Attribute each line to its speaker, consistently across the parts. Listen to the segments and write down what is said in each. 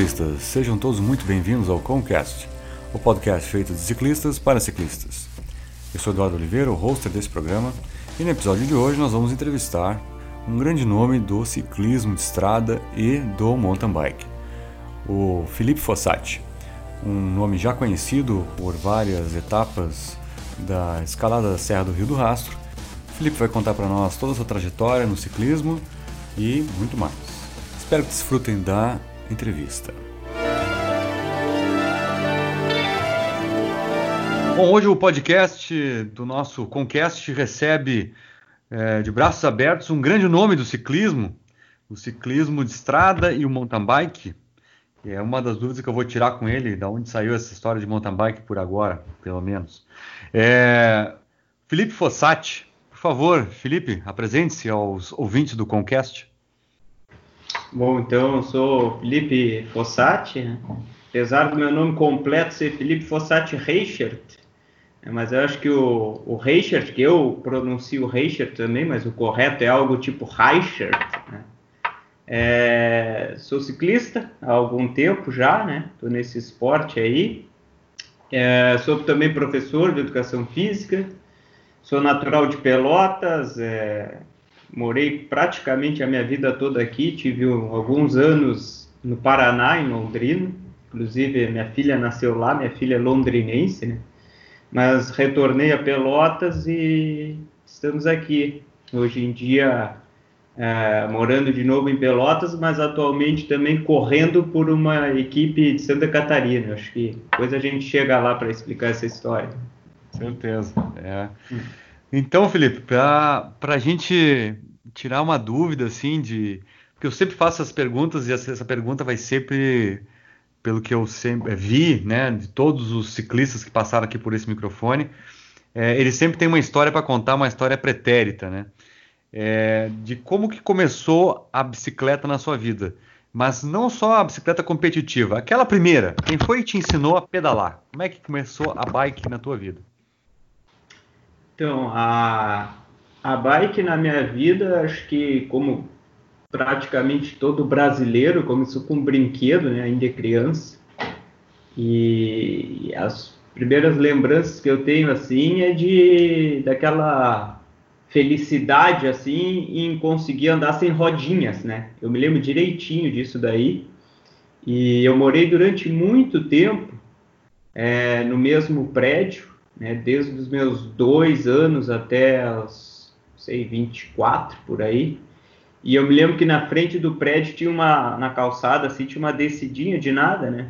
Speaker 1: Ciclistas! Sejam todos muito bem-vindos ao Concast, o podcast feito de ciclistas para ciclistas. Eu sou Eduardo Oliveira, o hoster desse programa, e no episódio de hoje nós vamos entrevistar um grande nome do ciclismo de estrada e do mountain bike, o Felipe Fossati, um nome já conhecido por várias etapas da escalada da Serra do Rio do Rastro. O Felipe vai contar para nós toda a sua trajetória no ciclismo e muito mais. Espero que desfrutem da entrevista. Bom, hoje o podcast do nosso Concast recebe é, de braços abertos um grande nome do ciclismo, o ciclismo de estrada e o mountain bike. É uma das dúvidas que eu vou tirar com ele, da onde saiu essa história de mountain bike por agora, pelo menos. É, Felipe Fossati, por favor, Felipe, apresente-se aos ouvintes do Concast.
Speaker 2: Bom, então eu sou Felipe Fossati, né? apesar do meu nome completo ser Felipe Fossati Reichert, né? mas eu acho que o, o Reichert, que eu pronuncio Reichert também, mas o correto é algo tipo Reichert. Né? É, sou ciclista há algum tempo já, né? Estou nesse esporte aí. É, sou também professor de educação física. Sou natural de Pelotas. É, morei praticamente a minha vida toda aqui, tive alguns anos no Paraná, em Londrina, inclusive minha filha nasceu lá, minha filha é londrinense, né? Mas retornei a Pelotas e estamos aqui. Hoje em dia, é, morando de novo em Pelotas, mas atualmente também correndo por uma equipe de Santa Catarina. Acho que depois a gente chega lá para explicar essa história.
Speaker 1: Certeza. É. Então, Felipe, para a gente tirar uma dúvida, assim, de. Porque eu sempre faço essas perguntas e essa, pergunta vai sempre, pelo que eu sempre vi, né, de todos os ciclistas que passaram aqui por esse microfone, é, eles sempre têm uma história para contar, uma história pretérita, né? É, de como que começou a bicicleta na sua vida. Mas não só a bicicleta competitiva, aquela primeira. Quem foi que te ensinou a pedalar? Como é que começou a bike na tua vida?
Speaker 2: Então, a, a bike na minha vida, acho que como praticamente todo brasileiro, começou com um brinquedo, né, ainda criança. E as primeiras lembranças que eu tenho assim é de daquela felicidade assim em conseguir andar sem rodinhas, né? Eu me lembro direitinho disso daí. E eu morei durante muito tempo é, no mesmo prédio né, desde os meus dois anos até os, sei, 24 por aí. E eu me lembro que na frente do prédio tinha uma, na calçada, assim, tinha uma descidinha de nada, né?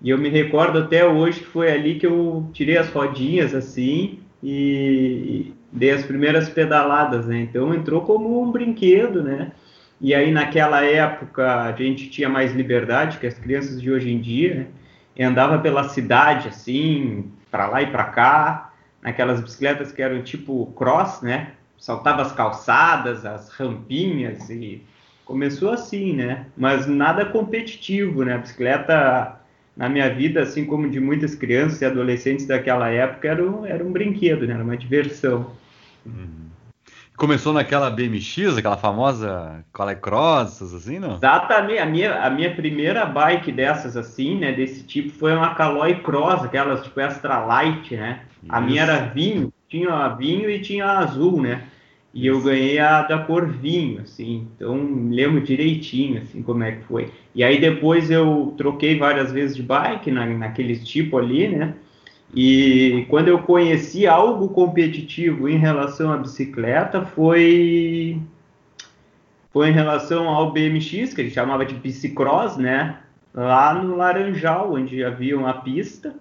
Speaker 2: E eu me recordo até hoje que foi ali que eu tirei as rodinhas, assim, e dei as primeiras pedaladas, né? Então entrou como um brinquedo, né? E aí naquela época a gente tinha mais liberdade que as crianças de hoje em dia, né? Andava pela cidade, assim, para lá e para cá, naquelas bicicletas que eram tipo cross, né? Saltava as calçadas, as rampinhas e começou assim, né? Mas nada competitivo, né? A bicicleta na minha vida, assim como de muitas crianças e adolescentes daquela época, era um, era um brinquedo, né? Era uma diversão.
Speaker 1: Uhum. Começou naquela BMX, aquela famosa Cross, assim, não?
Speaker 2: Exatamente. A minha, a minha primeira bike dessas, assim, né, desse tipo, foi uma Caloi Cross, aquelas tipo Extra Light, né? Isso. A minha era vinho, tinha vinho e tinha azul, né? E eu ganhei a da cor vinho, assim. Então, lembro direitinho, assim, como é que foi. E aí depois eu troquei várias vezes de bike na, naquele tipo ali, né? E quando eu conheci algo competitivo em relação à bicicleta foi foi em relação ao BMX, que ele chamava de bicicross, né? Lá no Laranjal, onde havia uma pista.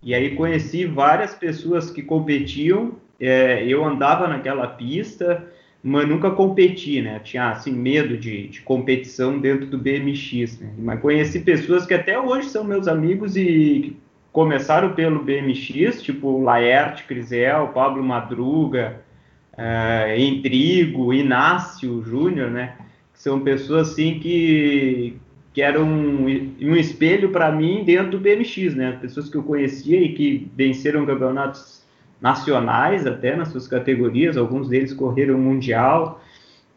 Speaker 2: E aí conheci várias pessoas que competiam. É, eu andava naquela pista, mas nunca competi, né? Tinha assim medo de, de competição dentro do BMX, né? Mas conheci pessoas que até hoje são meus amigos e começaram pelo BMX, tipo Laerte, Crisel, Pablo Madruga, uh, Intrigo, Inácio Júnior, né? Que são pessoas assim que, que eram um, um espelho para mim dentro do BMX, né? Pessoas que eu conhecia e que venceram campeonatos nacionais até nas suas categorias, alguns deles correram mundial.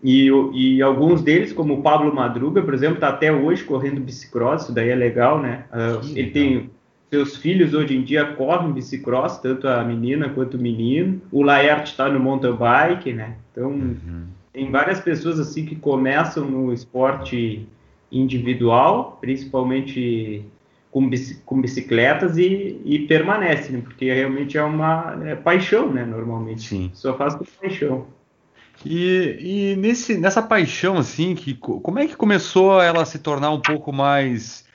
Speaker 2: E, e alguns deles, como o Pablo Madruga, por exemplo, está até hoje correndo bicicross, isso daí é legal, né? Uh, ele legal. tem seus filhos hoje em dia correm bicicross, tanto a menina quanto o menino. O Laerte está no mountain bike, né? Então, uhum. tem várias pessoas assim que começam no esporte individual, principalmente com, com bicicletas e, e permanecem, né? porque realmente é uma é paixão, né? Normalmente. Sim. Só faz com paixão.
Speaker 1: E, e nesse, nessa paixão, assim, que, como é que começou ela a se tornar um pouco mais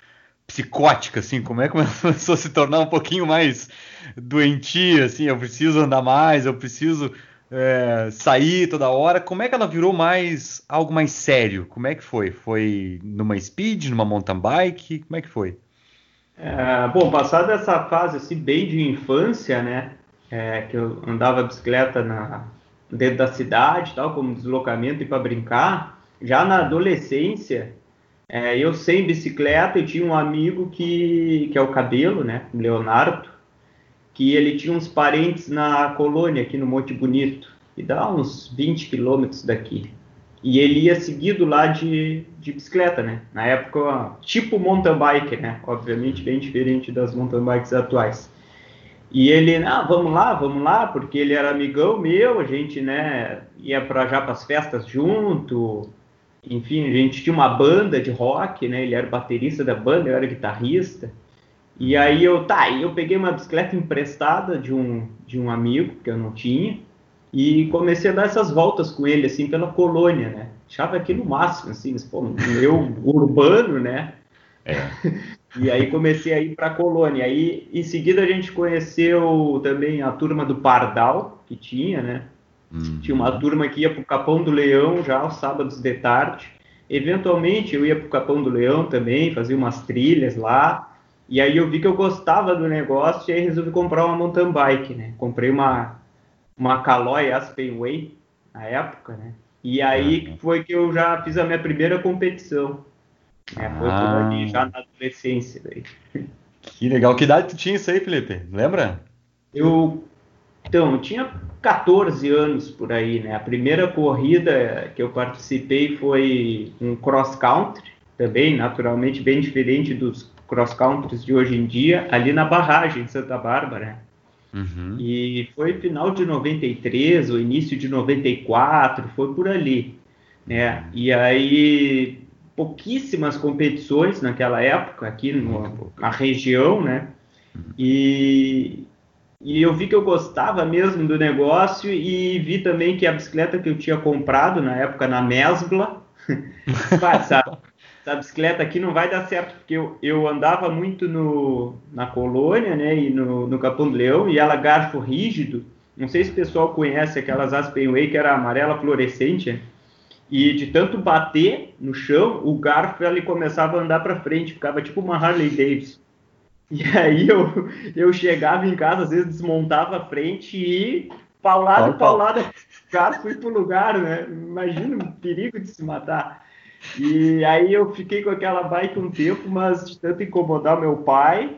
Speaker 1: psicótica, assim? Como é que começou a se tornar um pouquinho mais doentia, assim? Eu preciso andar mais, eu preciso é, sair toda hora. Como é que ela virou mais algo mais sério? Como é que foi? Foi numa speed, numa mountain bike? Como é que foi?
Speaker 2: É, bom, passada essa fase assim, bem de infância, né? É, que eu andava bicicleta na, dentro da cidade, tal, como deslocamento e para brincar. Já na adolescência, é, eu sem bicicleta, eu tinha um amigo que, que é o Cabelo, né? Leonardo, que ele tinha uns parentes na colônia aqui no Monte Bonito, e dá uns 20 quilômetros daqui. E ele ia seguido lá de, de bicicleta, né? Na época, tipo mountain bike, né? Obviamente bem diferente das mountain bikes atuais. E ele, ah, vamos lá, vamos lá, porque ele era amigão meu, a gente, né, ia para já para as festas junto. Enfim, a gente tinha uma banda de rock, né? Ele era baterista da banda, eu era guitarrista. E aí eu, tá, eu peguei uma bicicleta emprestada de um de um amigo que eu não tinha e comecei a dar essas voltas com ele, assim, pela colônia, né? Achava aquilo no máximo, assim, pô, meu urbano, né? É. e aí comecei a ir para a colônia. Aí, em seguida, a gente conheceu também a turma do Pardal, que tinha, né? Uhum. Tinha uma turma que ia para o Capão do Leão já aos sábados de tarde. Eventualmente, eu ia para o Capão do Leão também, fazia umas trilhas lá. E aí eu vi que eu gostava do negócio e aí resolvi comprar uma mountain bike, né? Comprei uma uma Caloi Aspen Way na época, né? E aí uhum. foi que eu já fiz a minha primeira competição. Né? Foi ah. ali, já na adolescência. Daí.
Speaker 1: Que legal. Que idade tu tinha isso aí, Felipe? Lembra?
Speaker 2: Eu, então, eu tinha 14 anos por aí, né? A primeira corrida que eu participei foi um cross country, também, naturalmente, bem diferente dos cross countries de hoje em dia, ali na barragem em Santa Bárbara, né? Uhum. E foi final de 93, o início de 94, foi por ali. Né? E aí, pouquíssimas competições naquela época, aqui no, na região, né? E, e eu vi que eu gostava mesmo do negócio e vi também que a bicicleta que eu tinha comprado na época na Mesbla, sabe, essa bicicleta aqui não vai dar certo, porque eu, eu andava muito no, na colônia, né, e no, no Capão do Leão, e ela garfo rígido, não sei se o pessoal conhece aquelas Aspen Way, que era amarela fluorescente, e de tanto bater no chão, o garfo ele começava a andar para frente, ficava tipo uma Harley Davidson. E aí eu, eu chegava em casa, às vezes desmontava a frente e paulada, paulada, o garfo foi pro lugar, né? Imagina o perigo de se matar. E aí eu fiquei com aquela bike um tempo, mas de tanto incomodar meu pai,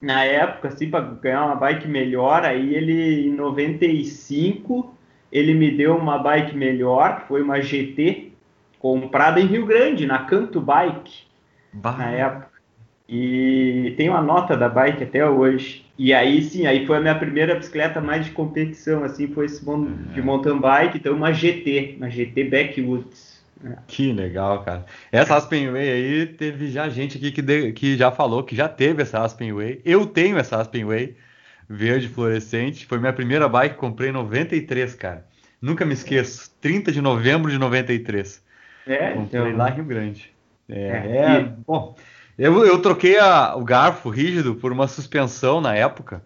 Speaker 2: na época, assim, para ganhar uma bike melhor, aí ele, em 95, ele me deu uma bike melhor, que foi uma GT, comprada em Rio Grande, na Canto Bike, bah. na época. E tem uma nota da bike até hoje. E aí sim, aí foi a minha primeira bicicleta mais de competição, assim, foi esse de mountain bike, então uma GT, uma GT Backwoods.
Speaker 1: Que legal, cara. Essa Aspen Way aí, teve já gente aqui que, de, que já falou que já teve essa Aspen Way. Eu tenho essa Aspen Way verde fluorescente. Foi minha primeira bike, comprei em 93, cara. Nunca me esqueço. 30 de novembro de 93. É, comprei então... lá em Rio Grande. É, é, é bom. Eu, eu troquei a, o garfo rígido por uma suspensão na época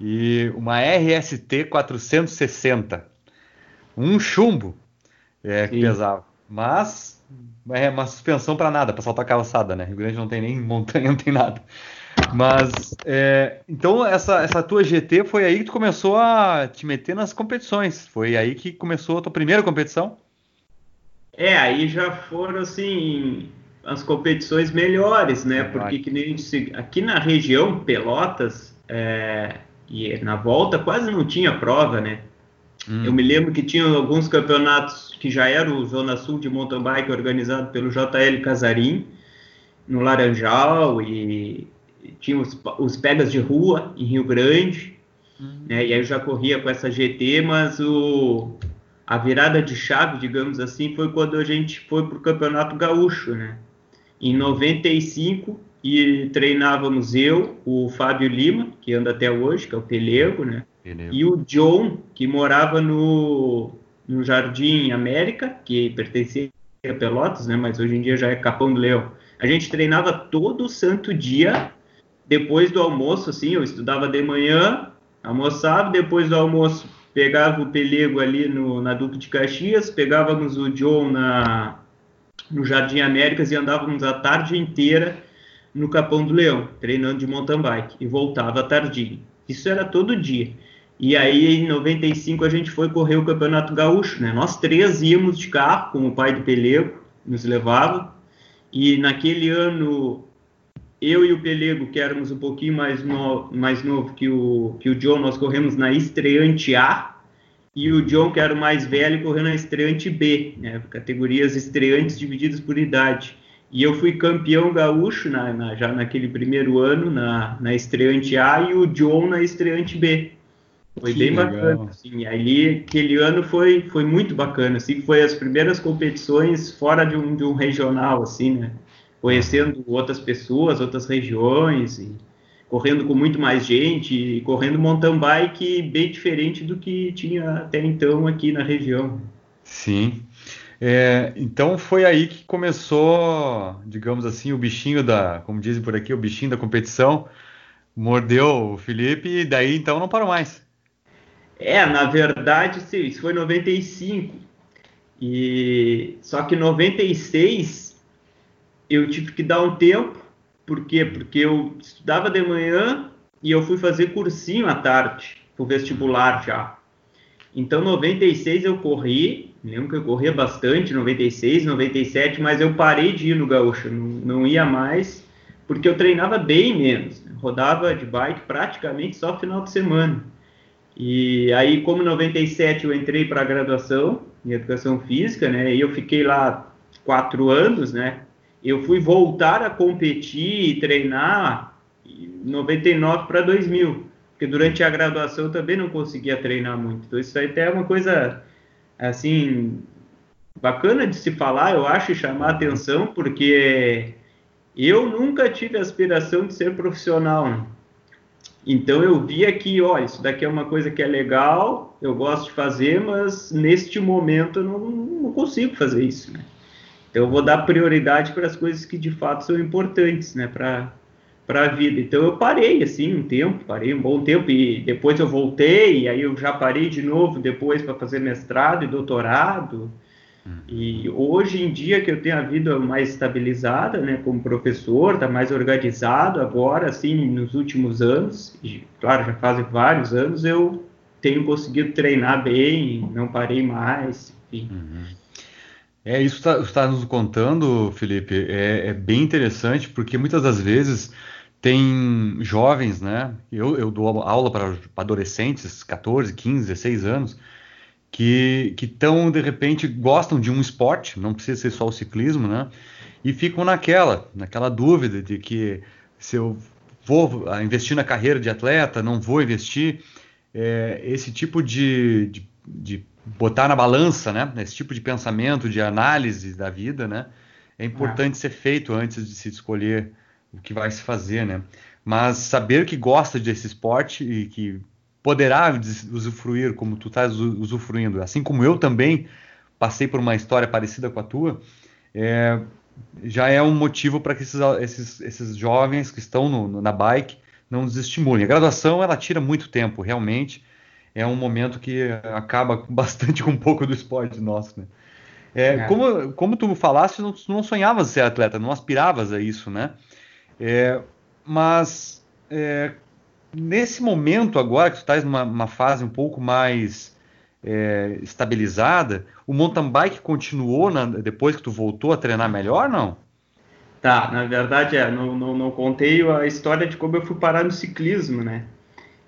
Speaker 1: e uma RST 460. Um chumbo é, que pesava. Mas é uma suspensão para nada, para saltar calçada, né? Rio Grande não tem nem montanha, não tem nada. Mas é, então essa, essa tua GT foi aí que tu começou a te meter nas competições. Foi aí que começou a tua primeira competição?
Speaker 2: É, aí já foram assim as competições melhores, né? Porque que nem aqui na região Pelotas é, e na volta quase não tinha prova, né? Hum. Eu me lembro que tinha alguns campeonatos que já eram o Zona Sul de mountain bike organizado pelo JL Casarim, no Laranjal, e tinha os, os pegas de rua em Rio Grande, hum. né, e aí eu já corria com essa GT, mas o, a virada de chave, digamos assim, foi quando a gente foi para o Campeonato Gaúcho, né? Em 95, e treinávamos eu, o Fábio Lima, que anda até hoje, que é o Pelego, né? Pelego. E o John, que morava no, no Jardim América, que pertencia a Pelotas, né? Mas hoje em dia já é Capão do Leão. A gente treinava todo santo dia, depois do almoço, assim, eu estudava de manhã, almoçava, depois do almoço pegava o Pelego ali no, na Duque de Caxias, pegávamos o John na, no Jardim Américas e andávamos a tarde inteira no Capão do Leão, treinando de mountain bike, e voltava tardinho. Isso era todo dia. E aí, em 95, a gente foi correr o Campeonato Gaúcho, né? Nós três íamos de carro, com o pai do Pelego, nos levava. E naquele ano, eu e o Pelego, que éramos um pouquinho mais, no, mais novo que o, que o John, nós corremos na estreante A. E o John, que era o mais velho, correu na estreante B, né? categorias estreantes divididas por idade. E eu fui campeão gaúcho na, na, já naquele primeiro ano, na, na estreante A, e o John na estreante B. Foi que bem legal. bacana, assim. Ali, aquele ano foi, foi muito bacana, assim, foi as primeiras competições fora de um, de um regional, assim, né? Conhecendo outras pessoas, outras regiões, e correndo com muito mais gente, correndo mountain bike bem diferente do que tinha até então aqui na região.
Speaker 1: Sim. É, então foi aí que começou, digamos assim, o bichinho da, como dizem por aqui, o bichinho da competição, mordeu o Felipe e daí então não parou mais.
Speaker 2: É, na verdade, sim, isso foi 95. E só que 96 eu tive que dar um tempo, por quê? Porque eu estudava de manhã e eu fui fazer cursinho à tarde, pro vestibular já. Então 96 eu corri, lembro que eu corria bastante, 96, 97, mas eu parei de ir no gaúcho, não, não ia mais, porque eu treinava bem menos, né? rodava de bike praticamente só final de semana. E aí, como em 97 eu entrei para a graduação em Educação Física, né, e eu fiquei lá quatro anos, né, eu fui voltar a competir e treinar em 99 para 2000, porque durante a graduação eu também não conseguia treinar muito. Então isso aí até é uma coisa, assim, bacana de se falar, eu acho, e chamar atenção, porque eu nunca tive aspiração de ser profissional? Então eu via que, olha, isso daqui é uma coisa que é legal, eu gosto de fazer, mas neste momento eu não, não consigo fazer isso, né? Então eu vou dar prioridade para as coisas que de fato são importantes, né, para para a vida. Então eu parei assim um tempo, parei um bom tempo e depois eu voltei, e aí eu já parei de novo depois para fazer mestrado e doutorado. E hoje em dia que eu tenho a vida mais estabilizada, né, como professor, está mais organizado agora, assim, nos últimos anos, e, claro, já fazem vários anos, eu tenho conseguido treinar bem, não parei mais, enfim. Uhum.
Speaker 1: É, isso que está tá nos contando, Felipe, é, é, bem interessante, porque muitas das vezes tem jovens, né, eu, eu dou aula para adolescentes, 14, 15, 16 anos, que estão, de repente, gostam de um esporte, não precisa ser só o ciclismo, né? E ficam naquela, naquela dúvida de que se eu vou ah, investir na carreira de atleta, não vou investir. É, esse tipo de, de, de, botar na balança, né? Esse tipo de pensamento, de análise da vida, né? É importante é. ser feito antes de se escolher o que vai se fazer, né? Mas saber que gosta desse esporte e que poderá usufruir como tu estás usufruindo, assim como eu também passei por uma história parecida com a tua, é, já é um motivo para que esses, esses, esses, jovens que estão no, na bike não desestimulem. A graduação ela tira muito tempo, realmente é um momento que acaba bastante com um pouco do esporte nosso, né? É, é. Como, como tu falaste, não, tu não sonhavas ser atleta, não aspiravas a isso, né? É, mas é, nesse momento agora que tu estás numa fase um pouco mais é, estabilizada, o mountain bike continuou na, depois que tu voltou a treinar melhor, não?
Speaker 2: Tá, na verdade é, não, não, não, contei a história de como eu fui parar no ciclismo, né?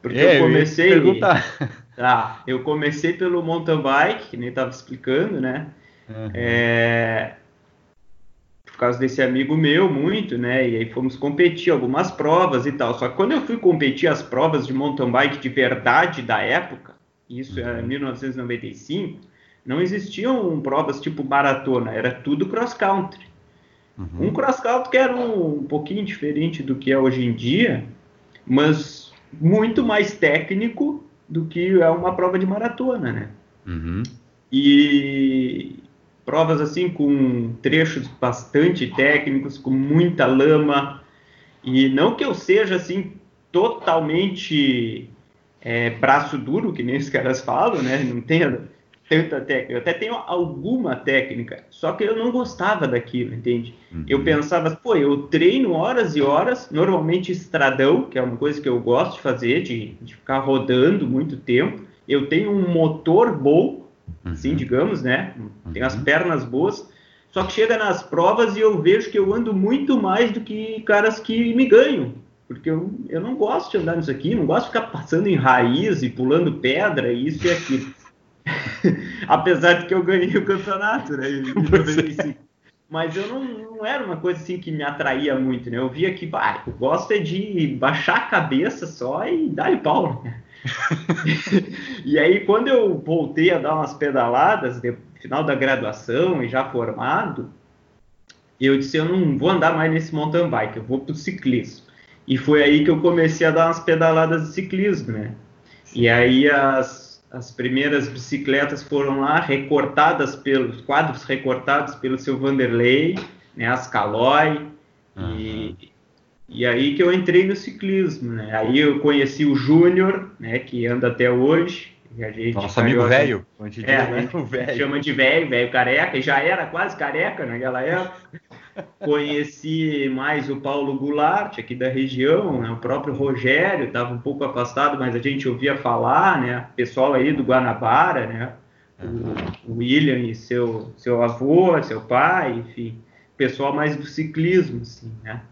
Speaker 2: Porque é, eu comecei. Eu. Tá, eu comecei pelo mountain bike, que nem estava explicando, né? Uhum. É, por causa desse amigo meu, muito, né? E aí fomos competir algumas provas e tal. Só que quando eu fui competir as provas de mountain bike de verdade da época, isso uhum. era 1995, não existiam provas tipo maratona, era tudo cross country. Uhum. Um cross country que era um, um pouquinho diferente do que é hoje em dia, mas muito mais técnico do que é uma prova de maratona, né? Uhum. E provas assim com trechos bastante técnicos, com muita lama, e não que eu seja assim totalmente é, braço duro, que nem os caras falam, né? Não tenha tanta técnica. Eu até tenho alguma técnica, só que eu não gostava daquilo, entende? Uhum. Eu pensava, pô, eu treino horas e horas, normalmente estradão, que é uma coisa que eu gosto de fazer, de, de ficar rodando muito tempo. Eu tenho um motor bom, uhum. assim, digamos, né? Tenho as uhum. pernas boas. Só que chega nas provas e eu vejo que eu ando muito mais do que caras que me ganham. Porque eu, eu não gosto de andar nisso aqui, não gosto de ficar passando em raiz e pulando pedra, isso e aquilo. Apesar de que eu ganhei o campeonato, né? Em 95. É. Mas eu não, não, era uma coisa assim que me atraía muito, né? Eu via que, bah, eu gosto é de baixar a cabeça só e dar-lhe pau, né? e aí, quando eu voltei a dar umas pedaladas, no final da graduação e já formado, eu disse, eu não vou andar mais nesse mountain bike, eu vou pro ciclismo. E foi aí que eu comecei a dar umas pedaladas de ciclismo, né? E aí as as primeiras bicicletas foram lá recortadas pelos quadros recortados pelo seu Vanderlei, né, as Caloi, uhum. e, e aí que eu entrei no ciclismo, né? Aí eu conheci o Júnior, né, que anda até hoje.
Speaker 1: Nosso amigo velho,
Speaker 2: é, né? chama de velho, velho careca, e já era quase careca naquela época. Conheci mais o Paulo Goulart, aqui da região, né? o próprio Rogério, estava um pouco afastado, mas a gente ouvia falar, né? Pessoal aí do Guanabara, né? O, o William e seu, seu avô, seu pai, enfim, pessoal mais do ciclismo, assim, né?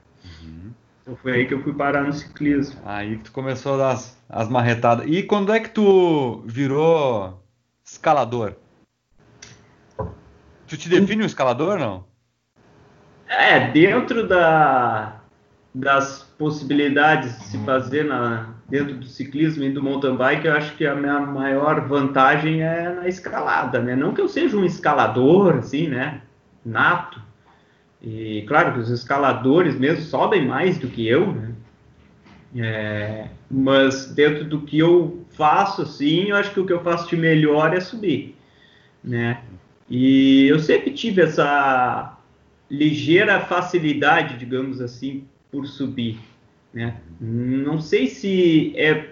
Speaker 2: Uhum. Então foi aí que eu fui parar no ciclismo.
Speaker 1: Aí que tu começou a dar as, as marretadas. E quando é que tu virou escalador? Tu te define um escalador, não?
Speaker 2: É, dentro da, das possibilidades de se fazer na, dentro do ciclismo e do mountain bike, eu acho que a minha maior vantagem é na escalada, né? Não que eu seja um escalador, assim, né? Nato. E claro que os escaladores mesmo sobem mais do que eu, né? É, mas dentro do que eu faço, assim, eu acho que o que eu faço de melhor é subir, né? E eu sempre tive essa ligeira facilidade, digamos assim, por subir. Né? Não sei se é,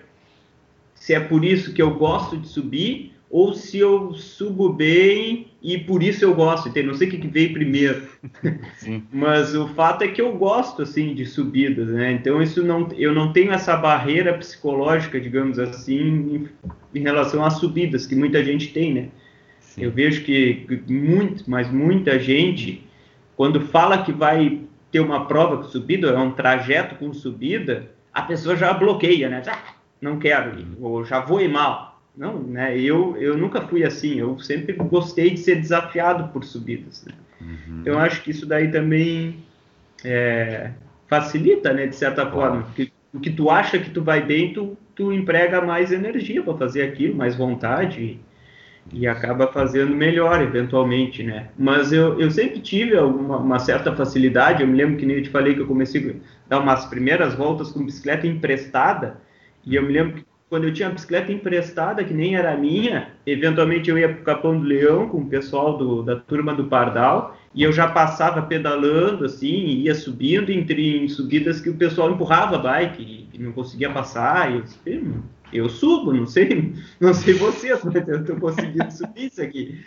Speaker 2: se é por isso que eu gosto de subir ou se eu subo bem e por isso eu gosto. Entende? Não sei o que veio primeiro. Mas o fato é que eu gosto assim de subidas, né? Então isso não, eu não tenho essa barreira psicológica, digamos assim, em, em relação às subidas que muita gente tem, né? Sim. Eu vejo que muito, mas muita gente quando fala que vai ter uma prova com subida, é um trajeto com subida, a pessoa já bloqueia, né? Ah, não quero ir, ou já vou ir mal. Não, né? Eu, eu nunca fui assim, eu sempre gostei de ser desafiado por subidas. Né? Uhum. Então, acho que isso daí também é, facilita, né, de certa forma, porque o que tu acha que tu vai bem, tu, tu emprega mais energia para fazer aquilo, mais vontade e acaba fazendo melhor eventualmente, né? Mas eu, eu sempre tive uma, uma, certa facilidade. Eu me lembro que nem eu te falei que eu comecei a dar umas primeiras voltas com bicicleta emprestada. E eu me lembro que quando eu tinha bicicleta emprestada, que nem era minha, eventualmente eu ia para o Capão do Leão com o pessoal do, da turma do Pardal e eu já passava pedalando assim, ia subindo entre em subidas que o pessoal empurrava a bike e, e não conseguia passar. E eu disse, eu subo, não sei, não sei vocês, mas eu estou conseguindo subir isso aqui.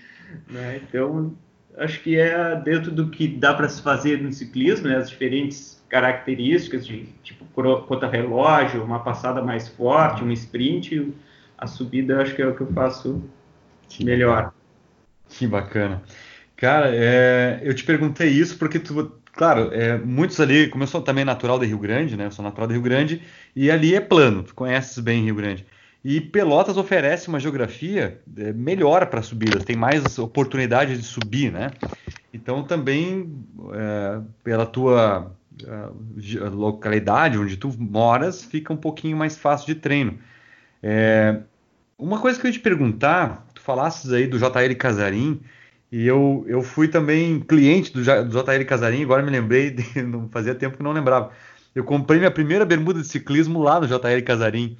Speaker 2: Né? Então, acho que é dentro do que dá para se fazer no ciclismo, né? as diferentes características de tipo conta-relógio, uma passada mais forte, um sprint, a subida acho que é o que eu faço melhor.
Speaker 1: Que bacana. Cara, é, eu te perguntei isso porque tu, claro, é, muitos ali, como eu sou também natural de Rio Grande, né? Eu sou natural de Rio Grande, e ali é plano, tu conheces bem Rio Grande. E Pelotas oferece uma geografia é, melhor para subidas, tem mais oportunidade de subir, né? Então também é, pela tua é, localidade onde tu moras fica um pouquinho mais fácil de treino. É, uma coisa que eu ia te perguntar, tu falasses aí do JL Casarim, e eu, eu fui também cliente do, do JL Casarim, agora me lembrei, de, não fazia tempo que não lembrava. Eu comprei minha primeira bermuda de ciclismo lá no JL Casarim,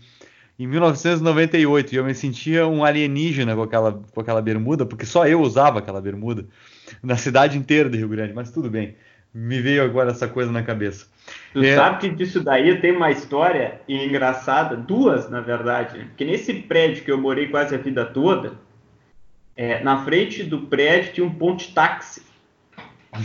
Speaker 1: em 1998, e eu me sentia um alienígena com aquela, com aquela bermuda, porque só eu usava aquela bermuda, na cidade inteira de Rio Grande, mas tudo bem. Me veio agora essa coisa na cabeça.
Speaker 2: Tu é... sabe que disso daí tem uma história engraçada, duas na verdade, porque nesse prédio que eu morei quase a vida toda, é, na frente do prédio tinha um ponte táxi.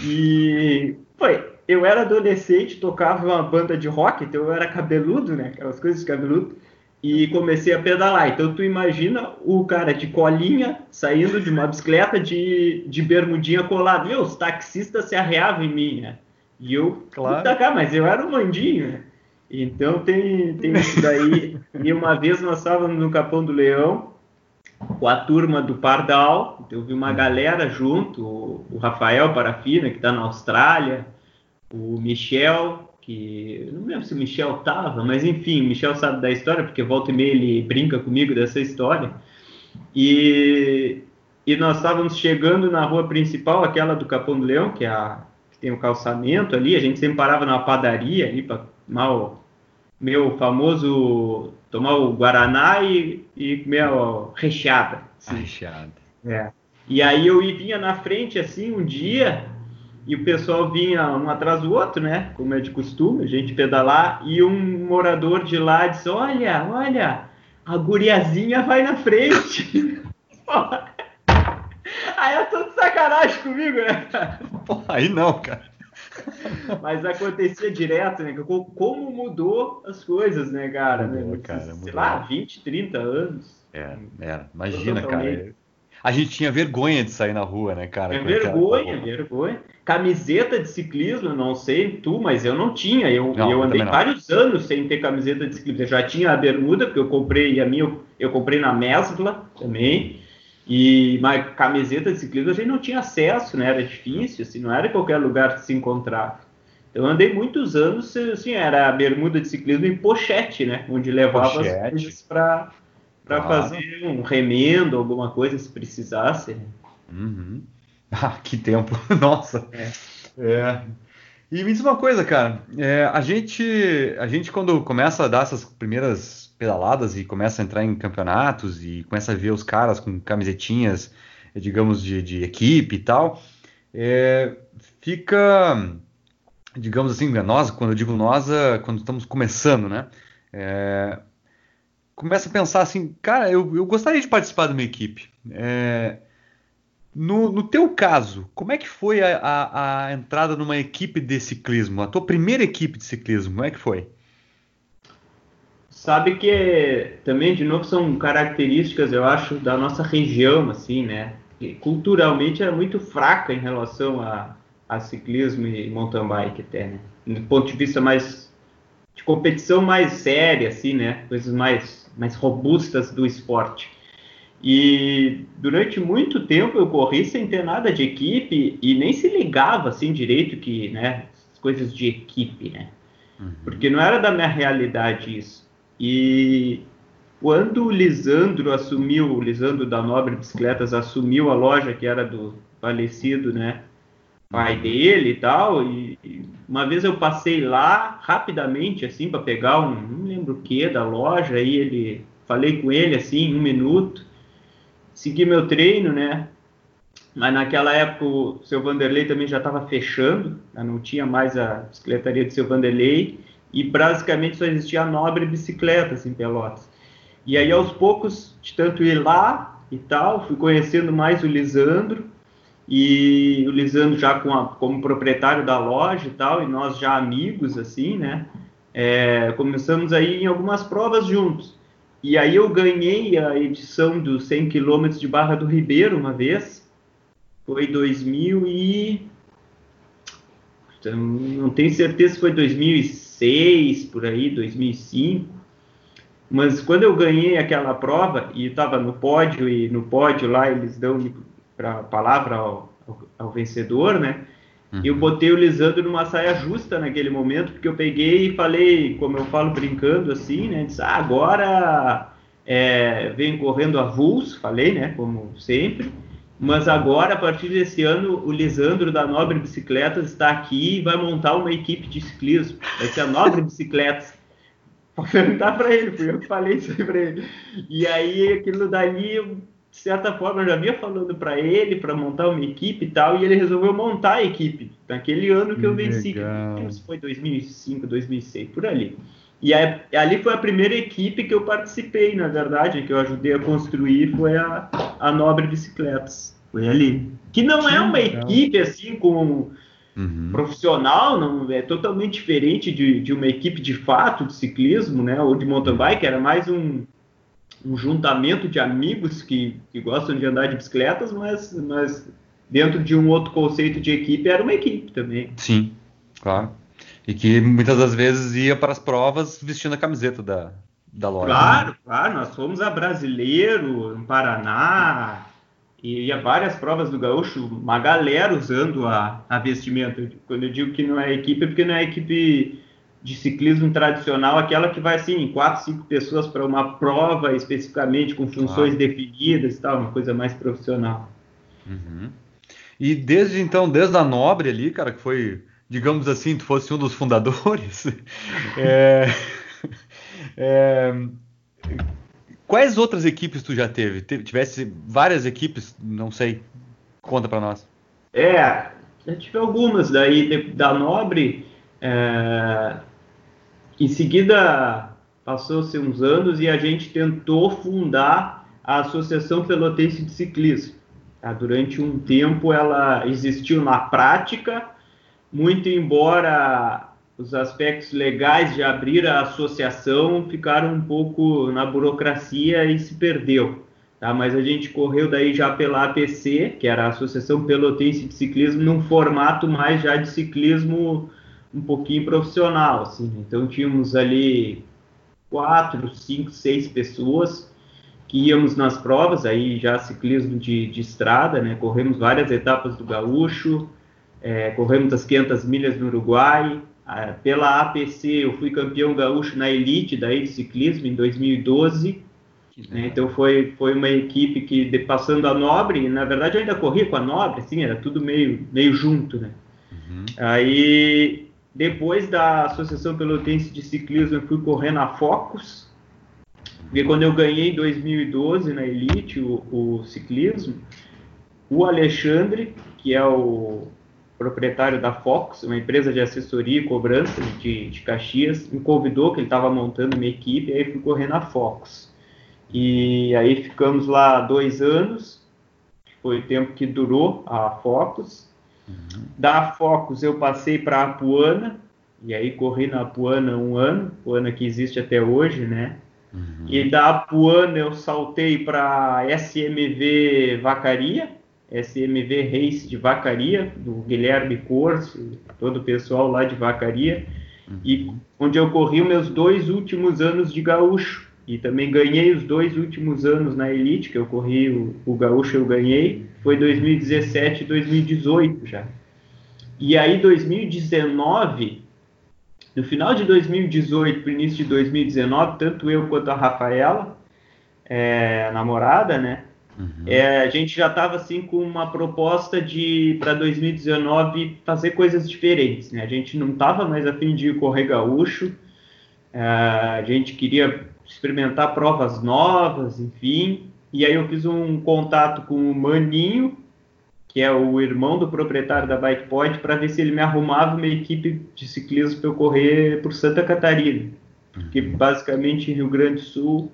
Speaker 2: E foi, eu era adolescente, tocava uma banda de rock, então eu era cabeludo, né? Aquelas coisas de cabeludo. E comecei a pedalar. Então tu imagina o cara de colinha saindo de uma bicicleta de, de bermudinha colado. Meu, os taxistas se arreavam em mim, né? E eu, claro. cá, mas eu era um mandinho, né? Então tem, tem isso daí. e uma vez nós estávamos no Capão do Leão com a turma do Pardal, então eu vi uma hum. galera junto, o Rafael Parafina, que está na Austrália, o Michel, que não lembro se o Michel tava, mas enfim, o Michel sabe da história, porque volta e meia ele brinca comigo dessa história. E, e nós estávamos chegando na rua principal, aquela do Capão do Leão, que é a tem o um calçamento ali, a gente sempre parava na padaria ali para o meu famoso tomar o guaraná e, e comer a recheada.
Speaker 1: Assim. Recheada.
Speaker 2: É. E aí eu vinha na frente assim um dia e o pessoal vinha um atrás do outro, né? Como é de costume, a gente pedalar e um morador de lá disse: "Olha, olha, a guriazinha vai na frente". Aí é tudo sacanagem comigo, né?
Speaker 1: Pô, aí não, cara.
Speaker 2: Mas acontecia direto, né? Como mudou as coisas, né, cara?
Speaker 1: Mudou, cara
Speaker 2: Sei
Speaker 1: mudou.
Speaker 2: lá, 20, 30 anos.
Speaker 1: É, é. Imagina, cara. A gente tinha vergonha de sair na rua, né, cara?
Speaker 2: É vergonha, vergonha. Camiseta de ciclismo, não sei tu, mas eu não tinha. Eu, não, eu andei vários anos sem ter camiseta de ciclismo. Eu já tinha a bermuda, porque eu comprei, a minha eu, eu comprei na Mesbla também. E mas camiseta de ciclismo a gente não tinha acesso, né? Era difícil, assim, não era em qualquer lugar que se encontrava. Então, eu andei muitos anos, assim, era a bermuda de ciclismo em pochete, né? Onde levava pochete. as coisas para para ah. fazer um remendo, alguma coisa se precisasse. Né?
Speaker 1: Uhum. Ah, que tempo! Nossa! É. é. E me diz uma coisa, cara. É, a gente, a gente quando começa a dar essas primeiras pedaladas e começa a entrar em campeonatos e começa a ver os caras com camisetinhas, digamos, de, de equipe e tal, é, fica, digamos assim, nós, quando eu digo nós, é quando estamos começando, né? É, começa a pensar assim, cara, eu, eu gostaria de participar de uma equipe. É, no, no teu caso, como é que foi a, a, a, entrada numa equipe de ciclismo? A tua primeira equipe de ciclismo, como é que foi?
Speaker 2: Sabe que também, de novo, são características, eu acho, da nossa região, assim, né? Que culturalmente é muito fraca em relação a, a ciclismo e mountain bike até, né? Do ponto de vista mais de competição mais séria, assim, né? Coisas mais, mais robustas do esporte. E durante muito tempo eu corri sem ter nada de equipe e nem se ligava assim direito que, né, coisas de equipe, né? Uhum. Porque não era da minha realidade isso. E quando o Lisandro assumiu, o Lisandro da Nobre Bicicletas assumiu a loja que era do falecido, né, pai dele e tal, e, e uma vez eu passei lá rapidamente, assim, para pegar um, não lembro o que da loja, aí ele, falei com ele, assim, um minuto, segui meu treino, né, mas naquela época o seu Vanderlei também já estava fechando, não tinha mais a bicicletaria do seu Vanderlei, e basicamente só existia a Nobre Bicicletas em Pelotas. E aí aos poucos, de tanto ir lá e tal, fui conhecendo mais o Lisandro, e o Lisandro já com a, como proprietário da loja e tal, e nós já amigos, assim, né? É, começamos aí em algumas provas juntos. E aí eu ganhei a edição dos 100 km de Barra do Ribeiro uma vez, foi 2000 e... Não tenho certeza se foi 2006, 2006, por aí, 2005. Mas quando eu ganhei aquela prova e estava no pódio e no pódio lá eles dão a palavra ao, ao, ao vencedor, né? Uhum. Eu botei o Lisandro numa saia justa naquele momento, porque eu peguei e falei, como eu falo brincando assim, né? Disse, ah, agora é, vem correndo avulso, falei, né? Como sempre. Mas agora, a partir desse ano, o Lisandro da Nobre Bicicletas está aqui e vai montar uma equipe de ciclismo. Vai ser a Nobre Bicicletas. Vou perguntar para ele, fui eu que falei isso aí para ele. E aí, aquilo dali, de certa forma, eu já vinha falando para ele para montar uma equipe e tal, e ele resolveu montar a equipe naquele ano que eu venci. Isso foi 2005, 2006, por ali. E aí, ali foi a primeira equipe que eu participei, na verdade, que eu ajudei a construir, foi a, a Nobre Bicicletas. Foi ali. Que não que é uma legal. equipe assim com uhum. profissional, não é totalmente diferente de, de uma equipe de fato de ciclismo, né, ou de mountain bike, era mais um um juntamento de amigos que, que gostam de andar de bicicletas, mas, mas dentro de um outro conceito de equipe era uma equipe também.
Speaker 1: Sim, claro. E que muitas das vezes ia para as provas vestindo a camiseta da, da loja.
Speaker 2: Claro, né? claro. Nós fomos a Brasileiro, no Paraná, e ia várias provas do Gaúcho, uma galera usando a, a vestimenta. Quando eu digo que não é equipe, é porque não é equipe de ciclismo tradicional, aquela que vai assim, quatro, cinco pessoas para uma prova especificamente com funções claro. definidas e tal, uma coisa mais profissional.
Speaker 1: Uhum. E desde então, desde a Nobre ali, cara, que foi, digamos assim, tu fosse um dos fundadores, é, é, quais outras equipes tu já teve? Tivesse várias equipes, não sei, conta para nós.
Speaker 2: É, já tive algumas daí da Nobre. É, em seguida, passou-se uns anos e a gente tentou fundar a Associação Pelotense de Ciclismo. Tá? Durante um tempo ela existiu na prática, muito embora os aspectos legais de abrir a associação ficaram um pouco na burocracia e se perdeu. Tá? Mas a gente correu daí já pela APC, que era a Associação Pelotense de Ciclismo, num formato mais já de ciclismo um pouquinho profissional, assim. Então tínhamos ali quatro, cinco, seis pessoas que íamos nas provas, aí já ciclismo de, de estrada, né? Corremos várias etapas do Gaúcho, é, corremos as 500 milhas no Uruguai. pela APC eu fui campeão gaúcho na elite daí de ciclismo em 2012. Né? Então foi, foi uma equipe que de, passando a Nobre, na verdade eu ainda corria com a Nobre, assim, era tudo meio, meio junto, né? Uhum. Aí depois da Associação Pelotense de Ciclismo, eu fui correr na Focus. Porque quando eu ganhei em 2012 na Elite o, o ciclismo, o Alexandre, que é o proprietário da Focus, uma empresa de assessoria e cobrança de, de Caxias, me convidou, que ele estava montando uma equipe, e aí fui correr na Focus. E aí ficamos lá dois anos, foi o tempo que durou a Focus. Uhum. Da Focus eu passei para a Apuana, e aí corri na Apuana um ano, Apuana que existe até hoje, né? Uhum. E da Apuana eu saltei para SMV Vacaria, SMV Race de Vacaria, do Guilherme Corso, todo o pessoal lá de Vacaria, uhum. e onde eu corri meus dois últimos anos de gaúcho. E também ganhei os dois últimos anos na Elite, que eu corri o, o Gaúcho, eu ganhei. Foi 2017 e 2018 já. E aí, 2019, no final de 2018 para início de 2019, tanto eu quanto a Rafaela, é, a namorada, né? Uhum. É, a gente já estava assim com uma proposta de para 2019 fazer coisas diferentes, né? A gente não estava mais a fim de correr gaúcho, é, a gente queria experimentar provas novas, enfim. E aí eu fiz um contato com o Maninho, que é o irmão do proprietário da Bike Point, para ver se ele me arrumava uma equipe de ciclismo para eu correr por Santa Catarina. Porque uhum. basicamente em Rio Grande do Sul,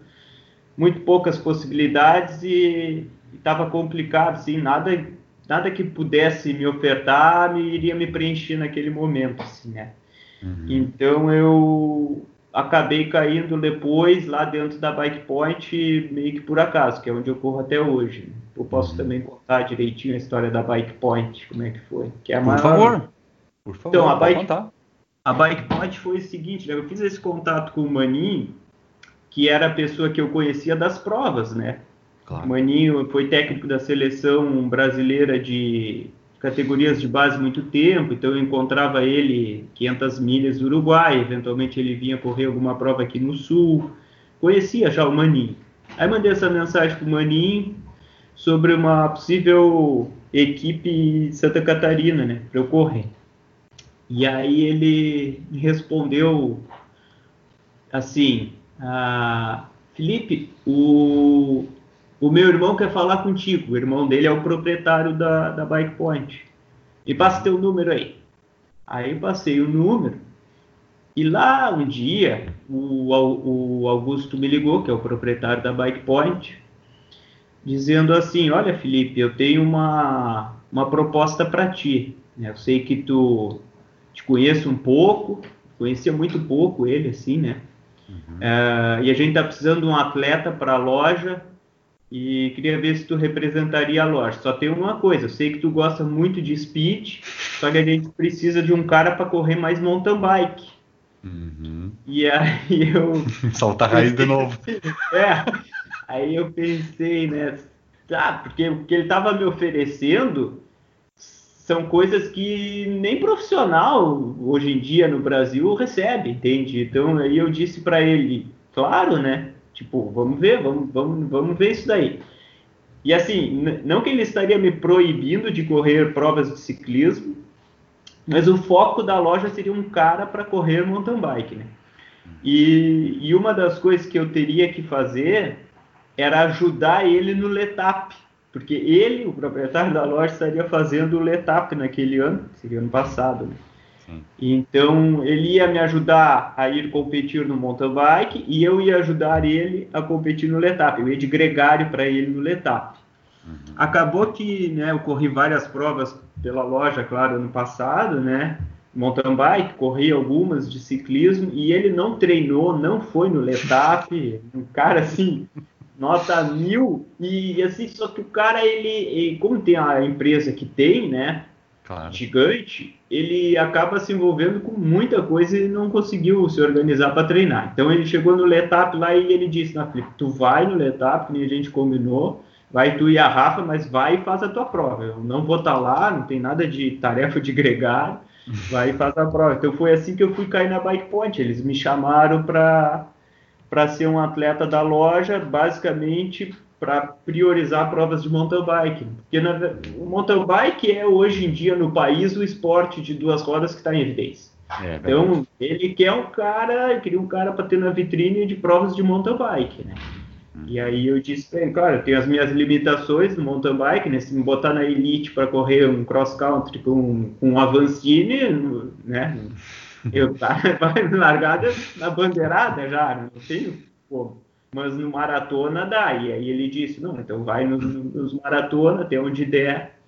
Speaker 2: muito poucas possibilidades e estava complicado, assim, nada, nada que pudesse me ofertar me iria me preencher naquele momento, assim, né? Uhum. Então eu acabei caindo depois lá dentro da Bike Point, meio que por acaso, que é onde eu corro até hoje. Eu posso uhum. também contar direitinho a história da Bike Point, como é que foi. Que é
Speaker 1: por maior... favor, por favor,
Speaker 2: então, a bike, contar. A Bike Point foi o seguinte, né? eu fiz esse contato com o Maninho que era a pessoa que eu conhecia das provas, né? Claro. Maninho foi técnico da seleção brasileira de categorias de base muito tempo, então eu encontrava ele 500 milhas do Uruguai, eventualmente ele vinha correr alguma prova aqui no Sul, conhecia já o Maninho. Aí mandei essa mensagem para o Maninho sobre uma possível equipe Santa Catarina, né, para eu correr. E aí ele respondeu assim, ah, Felipe, o, o meu irmão quer falar contigo. O irmão dele é o proprietário da, da Bike Point. E passa teu número aí. Aí passei o número. E lá um dia, o, o Augusto me ligou, que é o proprietário da Bike Point, dizendo assim: Olha, Felipe, eu tenho uma, uma proposta para ti. Eu sei que tu te conheço um pouco, conhecia muito pouco ele, assim, né? Uhum. Uh, e a gente está precisando de um atleta para a loja e queria ver se tu representaria a loja. Só tem uma coisa, eu sei que tu gosta muito de speed, só que a gente precisa de um cara para correr mais mountain bike. Uhum. E aí eu.
Speaker 1: Solta a raiz de novo.
Speaker 2: é. Aí eu pensei, né? Tá, porque o que ele estava me oferecendo são coisas que nem profissional hoje em dia no Brasil recebe, entende? Então aí eu disse para ele, claro, né? Tipo, vamos ver, vamos, vamos, vamos ver isso daí. E assim, não que ele estaria me proibindo de correr provas de ciclismo, mas o foco da loja seria um cara para correr mountain bike, né? E, e, uma das coisas que eu teria que fazer era ajudar ele no letap, porque ele, o proprietário da loja, estaria fazendo o letap naquele ano, seria ano passado, né? Então, ele ia me ajudar a ir competir no mountain bike e eu ia ajudar ele a competir no letap. Eu ia de gregário para ele no letap. Uhum. Acabou que né, eu corri várias provas pela loja, claro, ano passado, né? Mountain bike, corri algumas de ciclismo e ele não treinou, não foi no letap. um cara assim, nota mil. E assim, só que o cara, ele, ele como tem a empresa que tem, né? claro. gigante, ele acaba se envolvendo com muita coisa e não conseguiu se organizar para treinar. Então ele chegou no Letap lá e ele disse na Flip, tu vai no Letap, que a gente combinou, vai tu e a Rafa, mas vai e faz a tua prova. Eu não vou estar tá lá, não tem nada de tarefa de gregário, vai e faz a prova. Então foi assim que eu fui cair na Bike Point. Eles me chamaram para para ser um atleta da loja, basicamente para priorizar provas de mountain bike. Porque na, o mountain bike é hoje em dia no país o esporte de duas rodas que está em evidência. É, então ele quer um cara, queria um cara para ter na vitrine de provas de mountain bike, né? E aí eu disse para ele, claro, eu tenho as minhas limitações no mountain bike, né? Se me botar na elite para correr um cross country com, com um Avancini, né? Eu vai largada na bandeirada já, não tenho como mas no maratona dá. E aí ele disse, não, então vai nos, nos maratona, até onde der.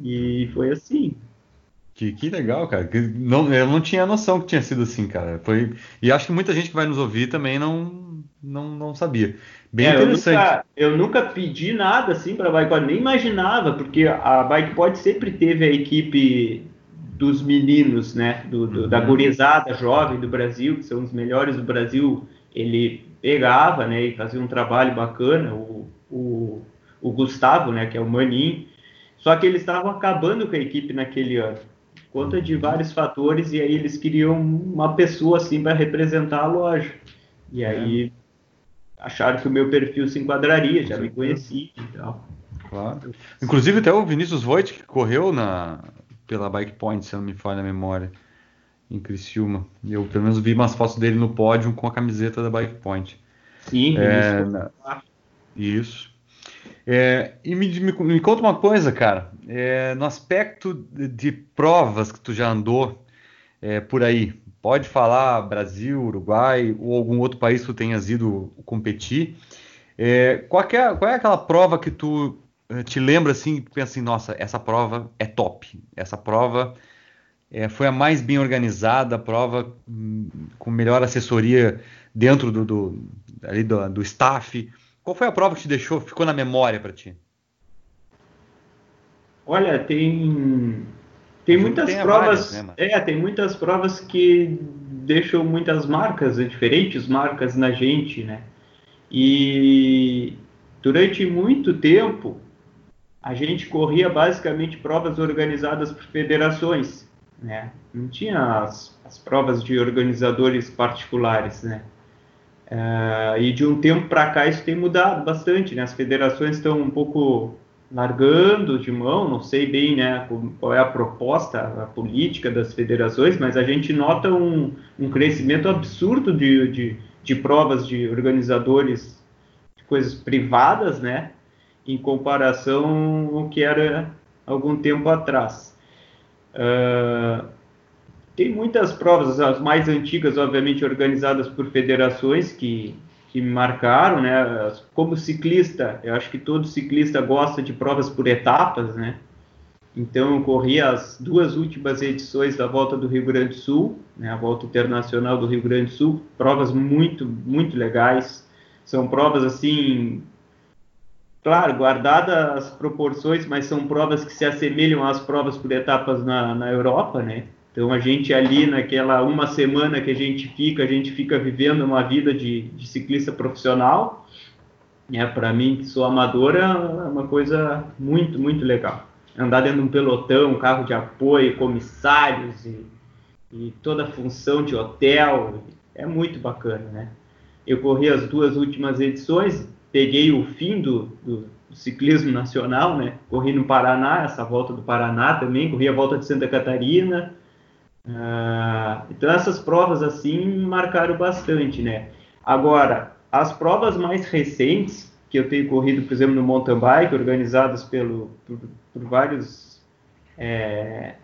Speaker 2: E foi assim.
Speaker 1: Que, que legal, cara. Não, eu não tinha noção que tinha sido assim, cara. Foi, e acho que muita gente que vai nos ouvir também não, não, não sabia. Bem é, interessante.
Speaker 2: Eu nunca, eu nunca, pedi nada assim para a Bikepod, nem imaginava, porque a Bikepod sempre teve a equipe dos meninos, né? Do, do, uhum. Da gurizada jovem do Brasil, que são os melhores do Brasil. Ele pegava, né, e fazia um trabalho bacana, o, o, o Gustavo, né, que é o Maninho, só que eles estavam acabando com a equipe naquele ano, conta de vários fatores, e aí eles queriam uma pessoa assim para representar a loja, e aí é. acharam que o meu perfil se enquadraria, já me conhecia e tal.
Speaker 1: Claro. Inclusive até o Vinícius Voigt, que correu na, pela Bike Point, se não me falha a memória em Criciúma. Eu pelo menos vi umas fotos dele no pódio com a camiseta da Bike Point.
Speaker 2: Sim,
Speaker 1: é, isso. É, e me, me, me, conta uma coisa, cara. É, no aspecto de, de, provas que tu já andou é, por aí, pode falar Brasil, Uruguai ou algum outro país que tu tenhas ido competir. É, qual, é, qual é aquela prova que tu te lembra assim, pensa assim, nossa, essa prova é top. Essa prova é, foi a mais bem organizada, a prova hum, com melhor assessoria dentro do, do, ali do, do staff. Qual foi a prova que te deixou, ficou na memória para ti?
Speaker 2: Olha, tem Tem muitas provas, várias, né, é, tem muitas provas que deixam muitas marcas diferentes, marcas na gente, né? E durante muito tempo a gente corria basicamente provas organizadas por federações, né? Não tinha as, as provas de organizadores particulares, né? Uh, e de um tempo para cá isso tem mudado bastante, né? As federações estão um pouco largando de mão, não sei bem né, qual é a proposta, a política das federações, mas a gente nota um, um crescimento absurdo de, de, de, provas de organizadores de coisas privadas, né, em comparação ao que era algum tempo atrás. Uh, tem muitas provas, as mais antigas, obviamente, organizadas por federações que que marcaram, né? Como ciclista, eu acho que todo ciclista gosta de provas por etapas, né? Então eu corri as duas últimas edições da Volta do Rio Grande do Sul, né? A Volta Internacional do Rio Grande do Sul, provas muito, muito legais. São provas assim, claro, guardadas as proporções, mas são provas que se assemelham às provas por etapas na, na Europa, né? Então a gente ali naquela uma semana que a gente fica, a gente fica vivendo uma vida de, de ciclista profissional. É, para mim, que sou amadora, é uma coisa muito, muito legal. Andar dentro de um pelotão, carro de apoio, comissários e, e toda a função de hotel, é muito bacana, né? Eu corri as duas últimas edições, peguei o fim do, do, ciclismo nacional, né? Corri no Paraná, essa volta do Paraná também, corri a volta de Santa Catarina, ah, então essas provas assim marcaram bastante, né? Agora, as provas mais recentes que eu tenho corrido, por exemplo, no mountain bike, organizadas pelo, por, por várias é,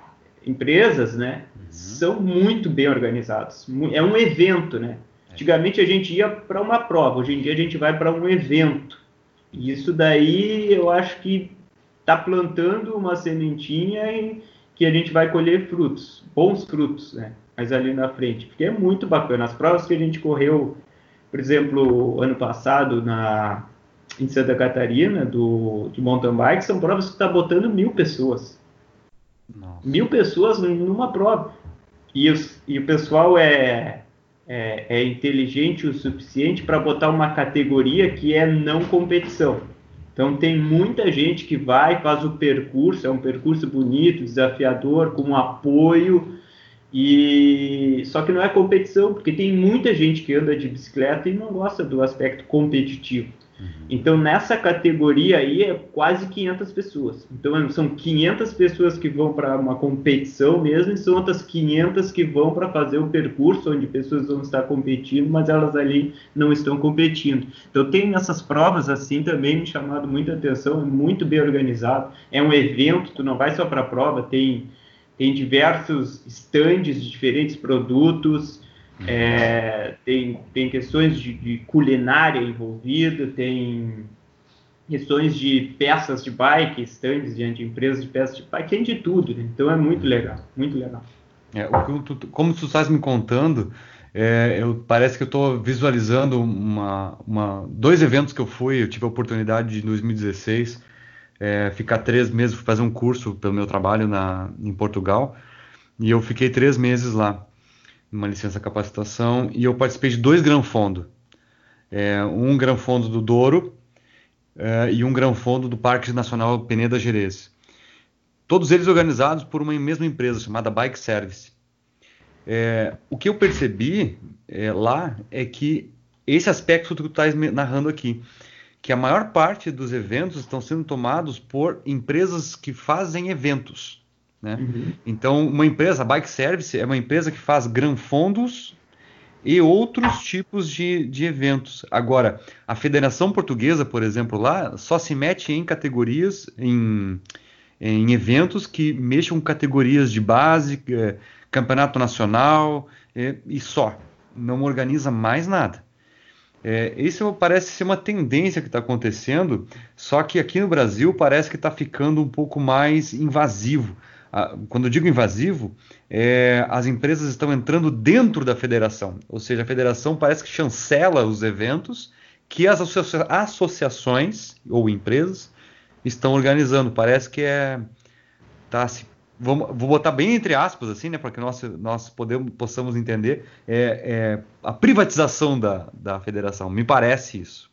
Speaker 2: empresas, né? Uhum. São muito bem organizadas. É um evento, né? Antigamente a gente ia para uma prova, hoje em dia a gente vai para um evento. E isso daí eu acho que está plantando uma sementinha e que a gente vai colher frutos, bons frutos, né? Mas ali na frente, porque é muito bacana. As provas que a gente correu, por exemplo, ano passado na em Santa Catarina do de mountain bike, são provas que está botando mil pessoas, Nossa. mil pessoas numa prova. E, os, e o pessoal é, é, é inteligente o suficiente para botar uma categoria que é não competição. Então tem muita gente que vai, faz o percurso, é um percurso bonito, desafiador, com apoio, e só que não é competição, porque tem muita gente que anda de bicicleta e não gosta do aspecto competitivo. Uhum. Então, nessa categoria aí é quase 500 pessoas. Então, são 500 pessoas que vão para uma competição mesmo, e são outras 500 que vão para fazer o percurso, onde pessoas vão estar competindo, mas elas ali não estão competindo. Então, tem essas provas assim também me chamado muita atenção, é muito bem organizado. É um evento, tu não vai só para a prova, tem, tem diversos stands de diferentes produtos. É, tem, tem questões de, de, culinária envolvida, tem questões de peças de bike, stands de empresas de peças de bike, tem de tudo, né? então é muito legal, muito legal.
Speaker 1: É, tu, como tu estás me contando, é, eu, parece que eu estou visualizando uma, uma, dois eventos que eu fui, eu tive a oportunidade de, em 2016, é, ficar três meses, fazer um curso pelo meu trabalho na, em Portugal, e eu fiquei três meses lá uma licença capacitação, e eu participei de dois Gran Fondo. É, um Gran Fondo do Douro é, e um Gran Fondo do Parque Nacional Peneda Gerês. Todos eles organizados por uma mesma empresa chamada Bike Service. É, o que eu percebi é, lá é que esse aspecto que tu estás narrando aqui, que a maior parte dos eventos estão sendo tomados por empresas que fazem eventos. Né? Uhum. Então, uma empresa, a Bike Service, é uma empresa que faz granfondos e outros tipos de, de eventos. Agora, a Federação Portuguesa, por exemplo, lá só se mete em categorias, em, em eventos que mexam com categorias de base, é, campeonato nacional é, e só. Não organiza mais nada. É, isso parece ser uma tendência que está acontecendo, só que aqui no Brasil parece que está ficando um pouco mais invasivo quando eu digo invasivo, é, as empresas estão entrando dentro da federação, ou seja, a federação parece que chancela os eventos que as associa associações ou empresas estão organizando. Parece que é tá se vamos, vou botar bem entre aspas, assim, né, para que nós, nós podemos, possamos entender, é, é, a privatização da, da federação. Me parece isso.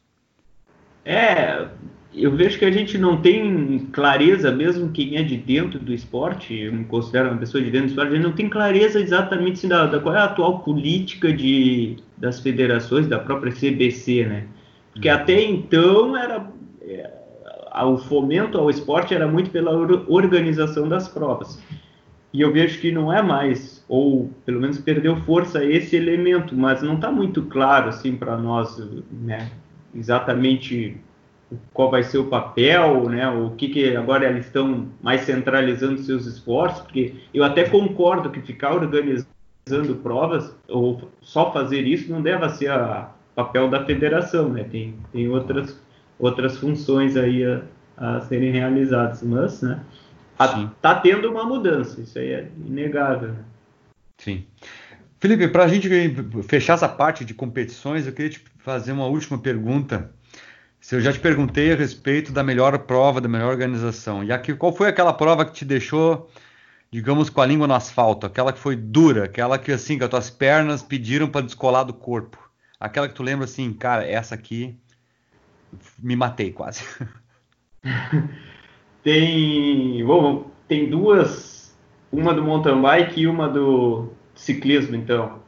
Speaker 2: É, eu vejo que a gente não tem clareza, mesmo quem é de dentro do esporte, eu me considero uma pessoa de dentro do esporte, a gente não tem clareza exatamente assim, da, da, qual é a atual política de, das federações, da própria CBC, né? Porque uhum. até então era é, o fomento ao esporte era muito pela organização das provas. E eu vejo que não é mais, ou pelo menos perdeu força esse elemento, mas não está muito claro assim para nós, né? Exatamente qual vai ser o papel, né? O que, que agora eles estão mais centralizando seus esforços, porque eu até concordo que ficar organizando provas ou só fazer isso não deve ser a papel da federação, né? Tem, tem outras outras funções aí a, a serem realizadas, mas, né? Está tendo uma mudança, isso aí é inegável. Né?
Speaker 1: Sim. Felipe, para a gente fechar essa parte de competições, eu queria te fazer uma última pergunta se eu já te perguntei a respeito da melhor prova, da melhor organização, e aqui, qual foi aquela prova que te deixou, digamos, com a língua no asfalto? Aquela que foi dura, aquela que, assim, que as tuas pernas pediram para descolar do corpo? Aquela que tu lembra assim, cara, essa aqui me matei quase.
Speaker 2: tem, bom, tem duas, uma do mountain bike e uma do ciclismo, então.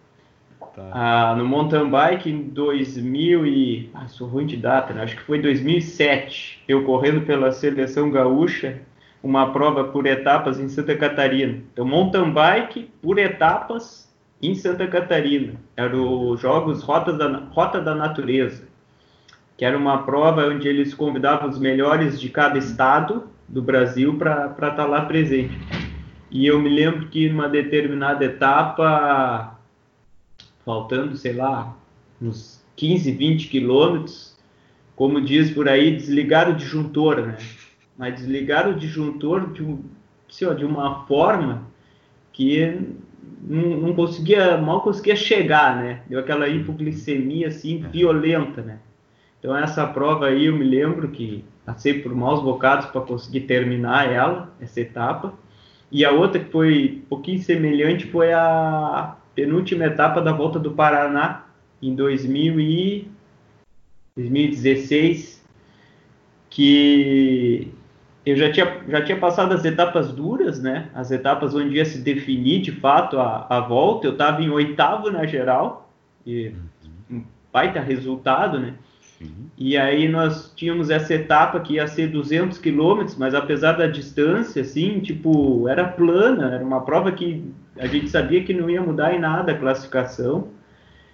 Speaker 2: Tá. Ah, no mountain bike em 2000 e... Ah, sou ruim de data, né? Acho que foi 2007. Eu correndo pela seleção gaúcha, uma prova por etapas em Santa Catarina. Então, mountain bike por etapas em Santa Catarina. Era os Jogos Rota da, Rota da Natureza, que era uma prova onde eles convidavam os melhores de cada estado do Brasil para estar tá lá presente. E eu me lembro que numa determinada etapa faltando, sei lá, uns 15, 20 quilômetros, como diz por aí, desligar o disjuntor, né? Mas desligar o disjuntor de, um, assim, ó, de uma forma que não, não, conseguia, mal conseguia chegar, né? Deu aquela hipoglicemia assim é. violenta, né? Então essa prova aí eu me lembro que passei por maus bocados para conseguir terminar ela, essa etapa. E a outra que foi um pouquinho semelhante foi a penúltima etapa da Volta do Paraná em 2000 e 2016, que eu já tinha, já tinha passado as etapas duras, né? As etapas onde ia se definir de fato a, a volta. Eu estava em oitavo na geral, e um baita resultado, né? E aí nós tínhamos essa etapa que ia ser 200 quilômetros, mas apesar da distância, assim, tipo, era plana, era uma prova que a gente sabia que não ia mudar em nada a classificação.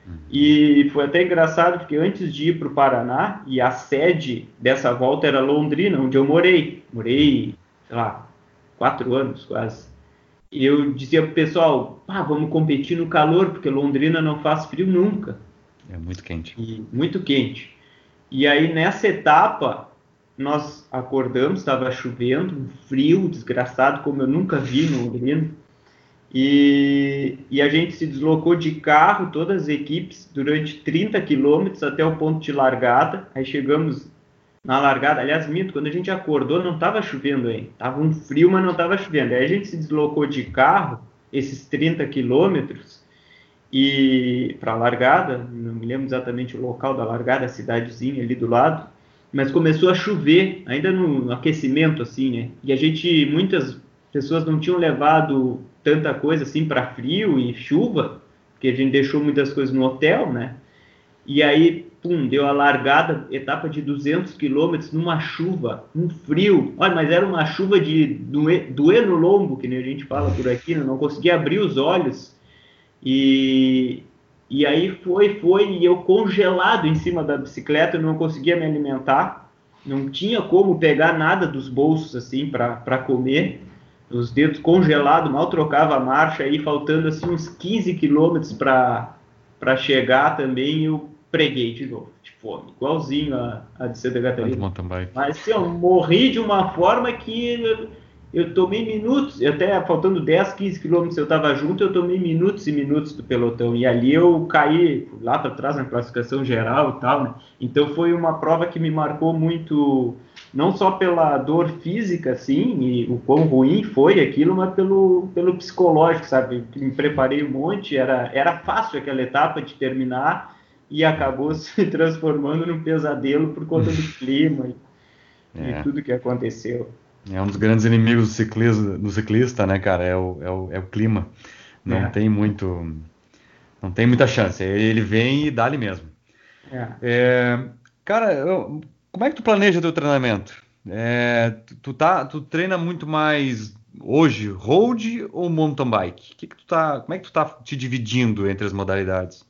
Speaker 2: Uhum. E foi até engraçado porque antes de ir para o Paraná, e a sede dessa volta era Londrina, onde eu morei. Morei, sei lá, quatro anos quase. E eu dizia pro pessoal, ah, vamos competir no calor, porque Londrina não faz frio nunca.
Speaker 1: É muito quente.
Speaker 2: E, muito quente. E aí nessa etapa, nós acordamos, estava chovendo, um frio desgraçado, como eu nunca vi no Londrina. E, e, a gente se deslocou de carro, todas as equipes, durante 30 quilômetros até o ponto de largada. Aí chegamos na largada. Aliás, mito, quando a gente acordou, não estava chovendo ainda. Tava um frio, mas não estava chovendo. Aí a gente se deslocou de carro, esses 30 quilômetros, e para a largada, não me lembro exatamente o local da largada, a cidadezinha ali do lado, mas começou a chover, ainda no aquecimento, assim, né? E a gente, muitas pessoas não tinham levado tanta coisa assim para frio e chuva, porque a gente deixou muitas coisas no hotel, né? E aí, pum, deu a largada, etapa de 200 quilômetros numa chuva, um frio. Olha, mas era uma chuva de doer, doer no lombo, que nem a gente fala por aqui, né? não conseguia abrir os olhos. E, e aí foi, foi, e eu congelado em cima da bicicleta, não conseguia me alimentar, não tinha como pegar nada dos bolsos assim para comer os dedos congelados, mal trocava a marcha, aí faltando assim uns 15 quilômetros para chegar também, eu preguei de novo, de fome, igualzinho a, a de Santa Catarina. Mas assim, eu morri de uma forma que eu, eu tomei minutos, até faltando 10, 15 quilômetros eu estava junto, eu tomei minutos e minutos do pelotão, e ali eu caí lá para trás na classificação geral e tal, né? Então foi uma prova que me marcou muito não só pela dor física, assim, e o quão ruim foi aquilo, mas pelo, pelo psicológico, sabe? Me preparei um monte, era, era fácil aquela etapa de terminar e acabou se transformando num pesadelo por conta do clima e, é. e tudo que aconteceu.
Speaker 1: É um dos grandes inimigos do ciclista, do ciclista né, cara? É o, é o, é o clima. Não é. tem muito. Não tem muita chance. Ele vem e dá-lhe mesmo. É. É, cara, eu, como é que tu planeja teu treinamento? É, tu, tá, tu treina muito mais hoje road ou mountain bike? Que que tu tá, como é que tu tá te dividindo entre as modalidades?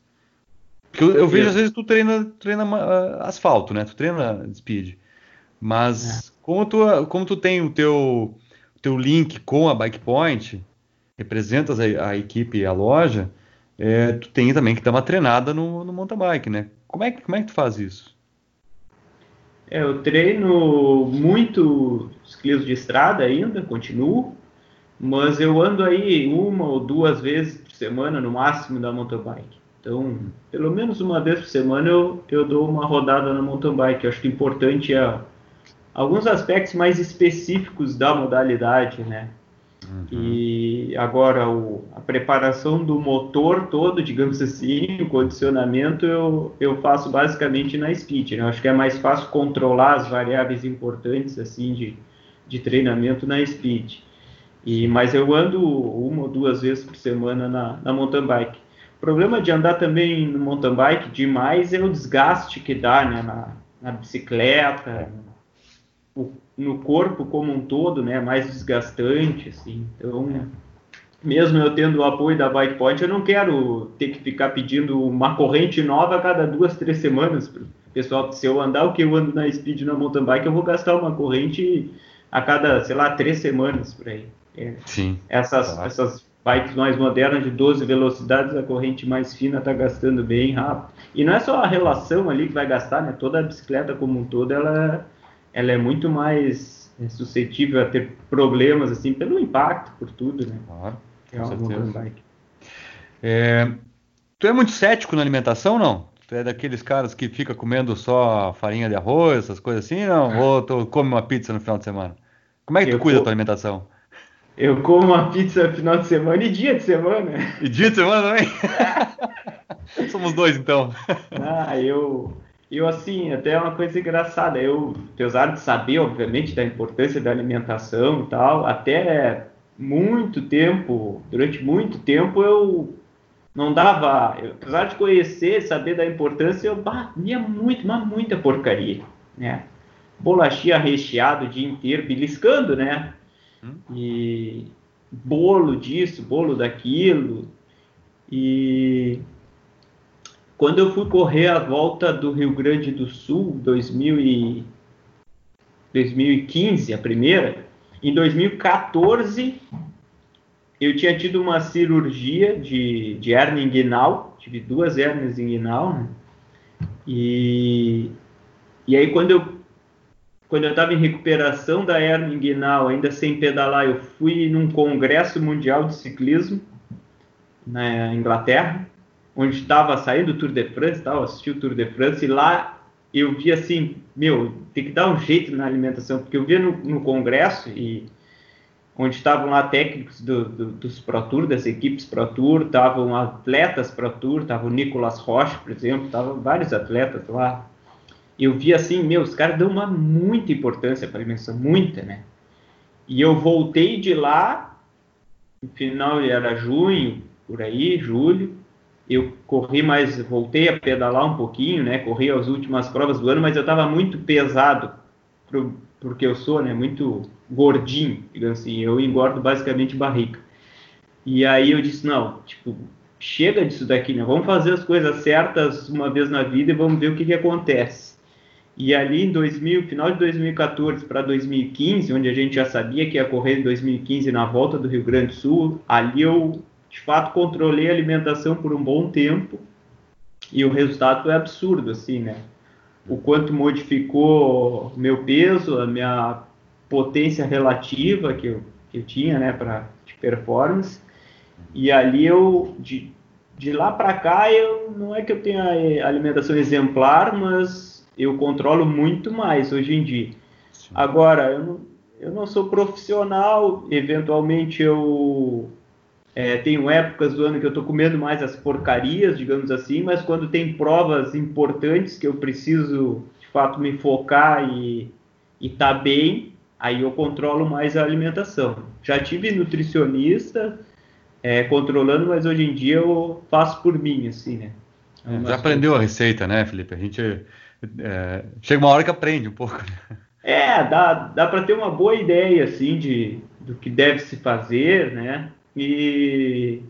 Speaker 1: Porque eu, eu vejo às vezes tu treina, treina uh, asfalto, né? Tu treina speed. Mas é. como, tu, como tu tem o teu, teu link com a Bike Point, representas a, a equipe e a loja, é, tu tem também que dar uma treinada no, no mountain bike, né? Como é, como é que tu faz isso?
Speaker 2: É, eu treino muito ciclismo de estrada ainda, continuo, mas eu ando aí uma ou duas vezes por semana no máximo da mountain bike. Então, pelo menos uma vez por semana eu, eu dou uma rodada na mountain bike. Eu acho que importante é alguns aspectos mais específicos da modalidade, né? Uhum. E agora o, a preparação do motor todo, digamos assim, o condicionamento eu, eu faço basicamente na speed. Né? Eu acho que é mais fácil controlar as variáveis importantes assim de, de treinamento na speed. E, mas eu ando uma ou duas vezes por semana na, na mountain bike. O problema de andar também no mountain bike demais é o desgaste que dá né, na, na bicicleta, no corpo como um todo, né, mais desgastante, assim. Então, mesmo eu tendo o apoio da Bike Point, eu não quero ter que ficar pedindo uma corrente nova a cada duas, três semanas. Pessoal, se eu andar o que eu ando na Speed na mountain bike, eu vou gastar uma corrente a cada, sei lá, três semanas por aí.
Speaker 1: É, Sim.
Speaker 2: Essas, essas bikes mais modernas de 12 velocidades, a corrente mais fina está gastando bem rápido. E não é só a relação ali que vai gastar, né? Toda a bicicleta como um todo, ela ela é muito mais é, suscetível a ter problemas, assim, pelo impacto, por tudo, né?
Speaker 1: Claro, com é certeza. É, tu é muito cético na alimentação, não? Tu é daqueles caras que fica comendo só farinha de arroz, essas coisas assim, não? Ou tu come uma pizza no final de semana? Como é que tu eu cuida da tua alimentação?
Speaker 2: Eu como uma pizza no final de semana e dia de semana.
Speaker 1: E dia de semana também? Somos dois, então.
Speaker 2: Ah, eu eu, assim, até é uma coisa engraçada, eu, apesar de saber, obviamente, da importância da alimentação e tal, até muito tempo, durante muito tempo, eu não dava, eu, apesar de conhecer, saber da importância, eu comia muito, mas muita porcaria, né? Bolachinha recheado o dia inteiro, beliscando, né? Hum. E bolo disso, bolo daquilo, e quando eu fui correr a volta do Rio Grande do Sul, 2000 e 2015, a primeira, em 2014 eu tinha tido uma cirurgia de, de hernia inguinal, tive duas hernias inguinal, né? E, e aí quando eu quando eu estava em recuperação da hernia inguinal, ainda sem pedalar, eu fui num congresso mundial de ciclismo na Inglaterra onde estava saindo o Tour de France, tal, assisti o Tour de France e lá eu vi assim, meu, tem que dar um jeito na alimentação, porque eu via no, no congresso e onde estavam lá técnicos do, do, dos Pro Tour, das equipes Pro Tour, estavam atletas Pro Tour, estava o Nicolas Rocha, por exemplo, estavam vários atletas lá. Eu vi assim, meu, os caras dão uma muita importância para a alimentação, muita, né? E eu voltei de lá, no final era junho, por aí, julho, eu corri mais, voltei a pedalar um pouquinho, né? Corri as últimas provas do ano, mas eu estava muito pesado pro, porque eu sou, né? Muito gordinho, digamos assim. Eu engordo basicamente barriga. E aí eu disse não, tipo, chega disso daqui, né? Vamos fazer as coisas certas uma vez na vida e vamos ver o que, que acontece. E ali em 2000, final de 2014 para 2015, onde a gente já sabia que ia correr em 2015 na volta do Rio Grande do Sul, ali eu de fato controlei a alimentação por um bom tempo e o resultado é absurdo, assim, né? O quanto modificou meu peso, a minha potência relativa que eu, que eu tinha, né, para de performance. E ali eu, de, de lá para cá, eu não é que eu tenha alimentação exemplar, mas eu controlo muito mais hoje em dia. Agora, eu não, eu não sou profissional, eventualmente eu é, tenho épocas do ano que eu estou comendo mais as porcarias, digamos assim, mas quando tem provas importantes que eu preciso de fato me focar e estar tá bem, aí eu controlo mais a alimentação. Já tive nutricionista é, controlando, mas hoje em dia eu faço por mim, assim, né?
Speaker 1: É, já aprendeu a receita, né, Felipe? A gente é, chega uma hora que aprende um pouco. Né?
Speaker 2: É, dá, dá para ter uma boa ideia, assim, de, do que deve se fazer, né? E,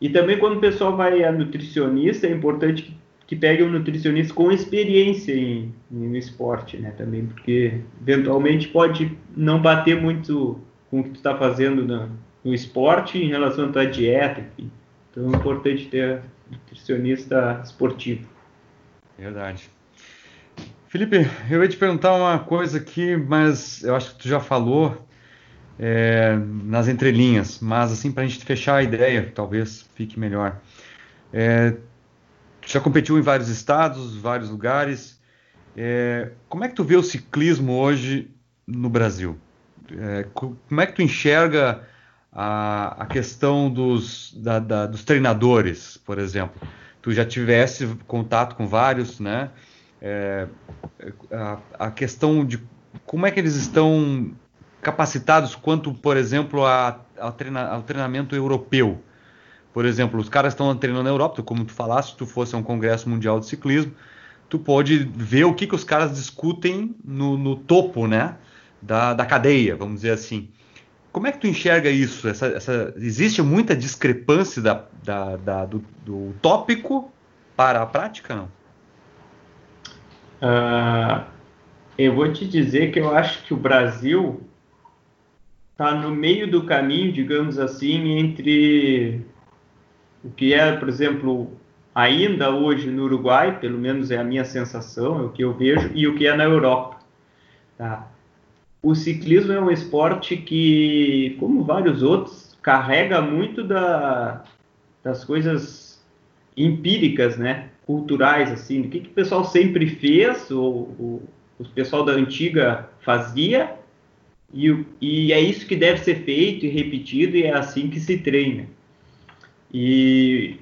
Speaker 2: e também quando o pessoal vai a nutricionista, é importante que, que pegue um nutricionista com experiência em, no esporte, né? Também, porque eventualmente pode não bater muito com o que tu está fazendo no, no, esporte em relação à tua dieta, enfim. Então é importante ter nutricionista esportivo.
Speaker 1: Verdade. Felipe, eu ia te perguntar uma coisa aqui, mas eu acho que tu já falou, é, nas entrelinhas, mas assim para a gente fechar a ideia, talvez fique melhor. É, já competiu em vários estados, vários lugares. É, como é que tu vê o ciclismo hoje no Brasil? É, como é que tu enxerga a, a questão dos, da, da, dos treinadores, por exemplo? Tu já tivesse contato com vários, né? É, a, a questão de como é que eles estão capacitados quanto, por exemplo, a, a treina, ao treinamento europeu. Por exemplo, os caras estão treinando na Europa, como tu falaste, se tu fosse a um congresso mundial de ciclismo, tu pode ver o que, que os caras discutem no, no topo, né, da, da cadeia, vamos dizer assim. Como é que tu enxerga isso? Essa, essa, existe muita discrepância da, da, da do, do, tópico para a prática, não?
Speaker 2: Uh, eu vou te dizer que eu acho que o Brasil está no meio do caminho, digamos assim, entre o que é, por exemplo, ainda hoje no Uruguai, pelo menos é a minha sensação, é o que eu vejo, e o que é na Europa. Tá? O ciclismo é um esporte que, como vários outros, carrega muito da, das coisas empíricas, né? culturais, assim, do que, que o pessoal sempre fez, ou, ou o pessoal da antiga fazia, e, e é isso que deve ser feito e repetido, e é assim que se treina. E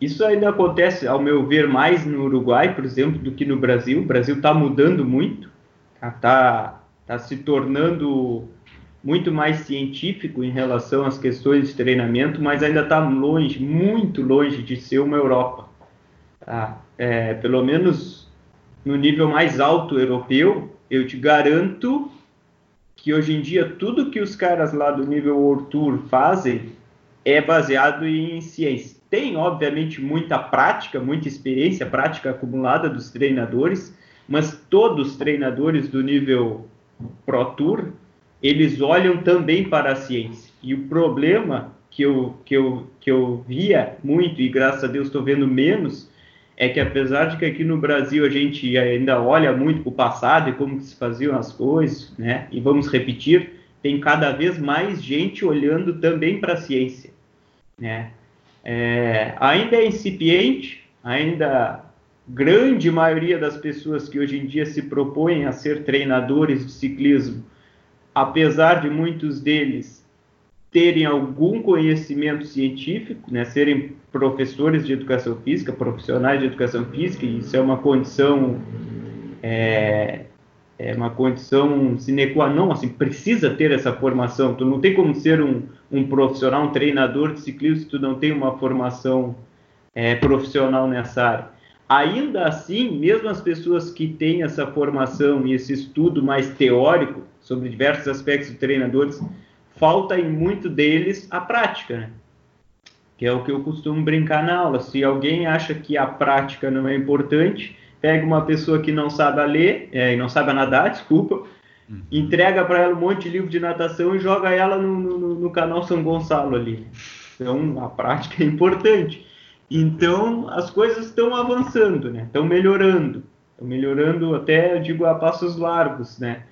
Speaker 2: isso ainda acontece, ao meu ver, mais no Uruguai, por exemplo, do que no Brasil. O Brasil está mudando muito, está tá, tá se tornando muito mais científico em relação às questões de treinamento, mas ainda está longe, muito longe de ser uma Europa. Tá? É, pelo menos no nível mais alto europeu, eu te garanto que hoje em dia tudo que os caras lá do nível World Tour fazem é baseado em ciência. Tem, obviamente, muita prática, muita experiência, prática acumulada dos treinadores, mas todos os treinadores do nível Pro Tour, eles olham também para a ciência. E o problema que eu, que eu, que eu via muito, e graças a Deus estou vendo menos, é que apesar de que aqui no Brasil a gente ainda olha muito para o passado e como se faziam as coisas, né? E vamos repetir, tem cada vez mais gente olhando também para a ciência, né? É, ainda é incipiente, ainda grande maioria das pessoas que hoje em dia se propõem a ser treinadores de ciclismo, apesar de muitos deles terem algum conhecimento científico, né, serem professores de educação física, profissionais de educação física, isso é uma condição é, é uma condição sine qua non, assim, precisa ter essa formação. Tu não tem como ser um, um profissional, um treinador de ciclismo se tu não tem uma formação é, profissional nessa área. Ainda assim, mesmo as pessoas que têm essa formação e esse estudo mais teórico sobre diversos aspectos de treinadores, falta em muito deles a prática, né? que é o que eu costumo brincar na aula. Se alguém acha que a prática não é importante, pega uma pessoa que não sabe ler, é, não sabe nadar, desculpa, uhum. entrega para ela um monte de livro de natação e joga ela no, no, no, canal São Gonçalo ali. Então, a prática é importante. Então, as coisas estão avançando, né? Estão melhorando. Estão melhorando até, eu digo, a passos largos, né?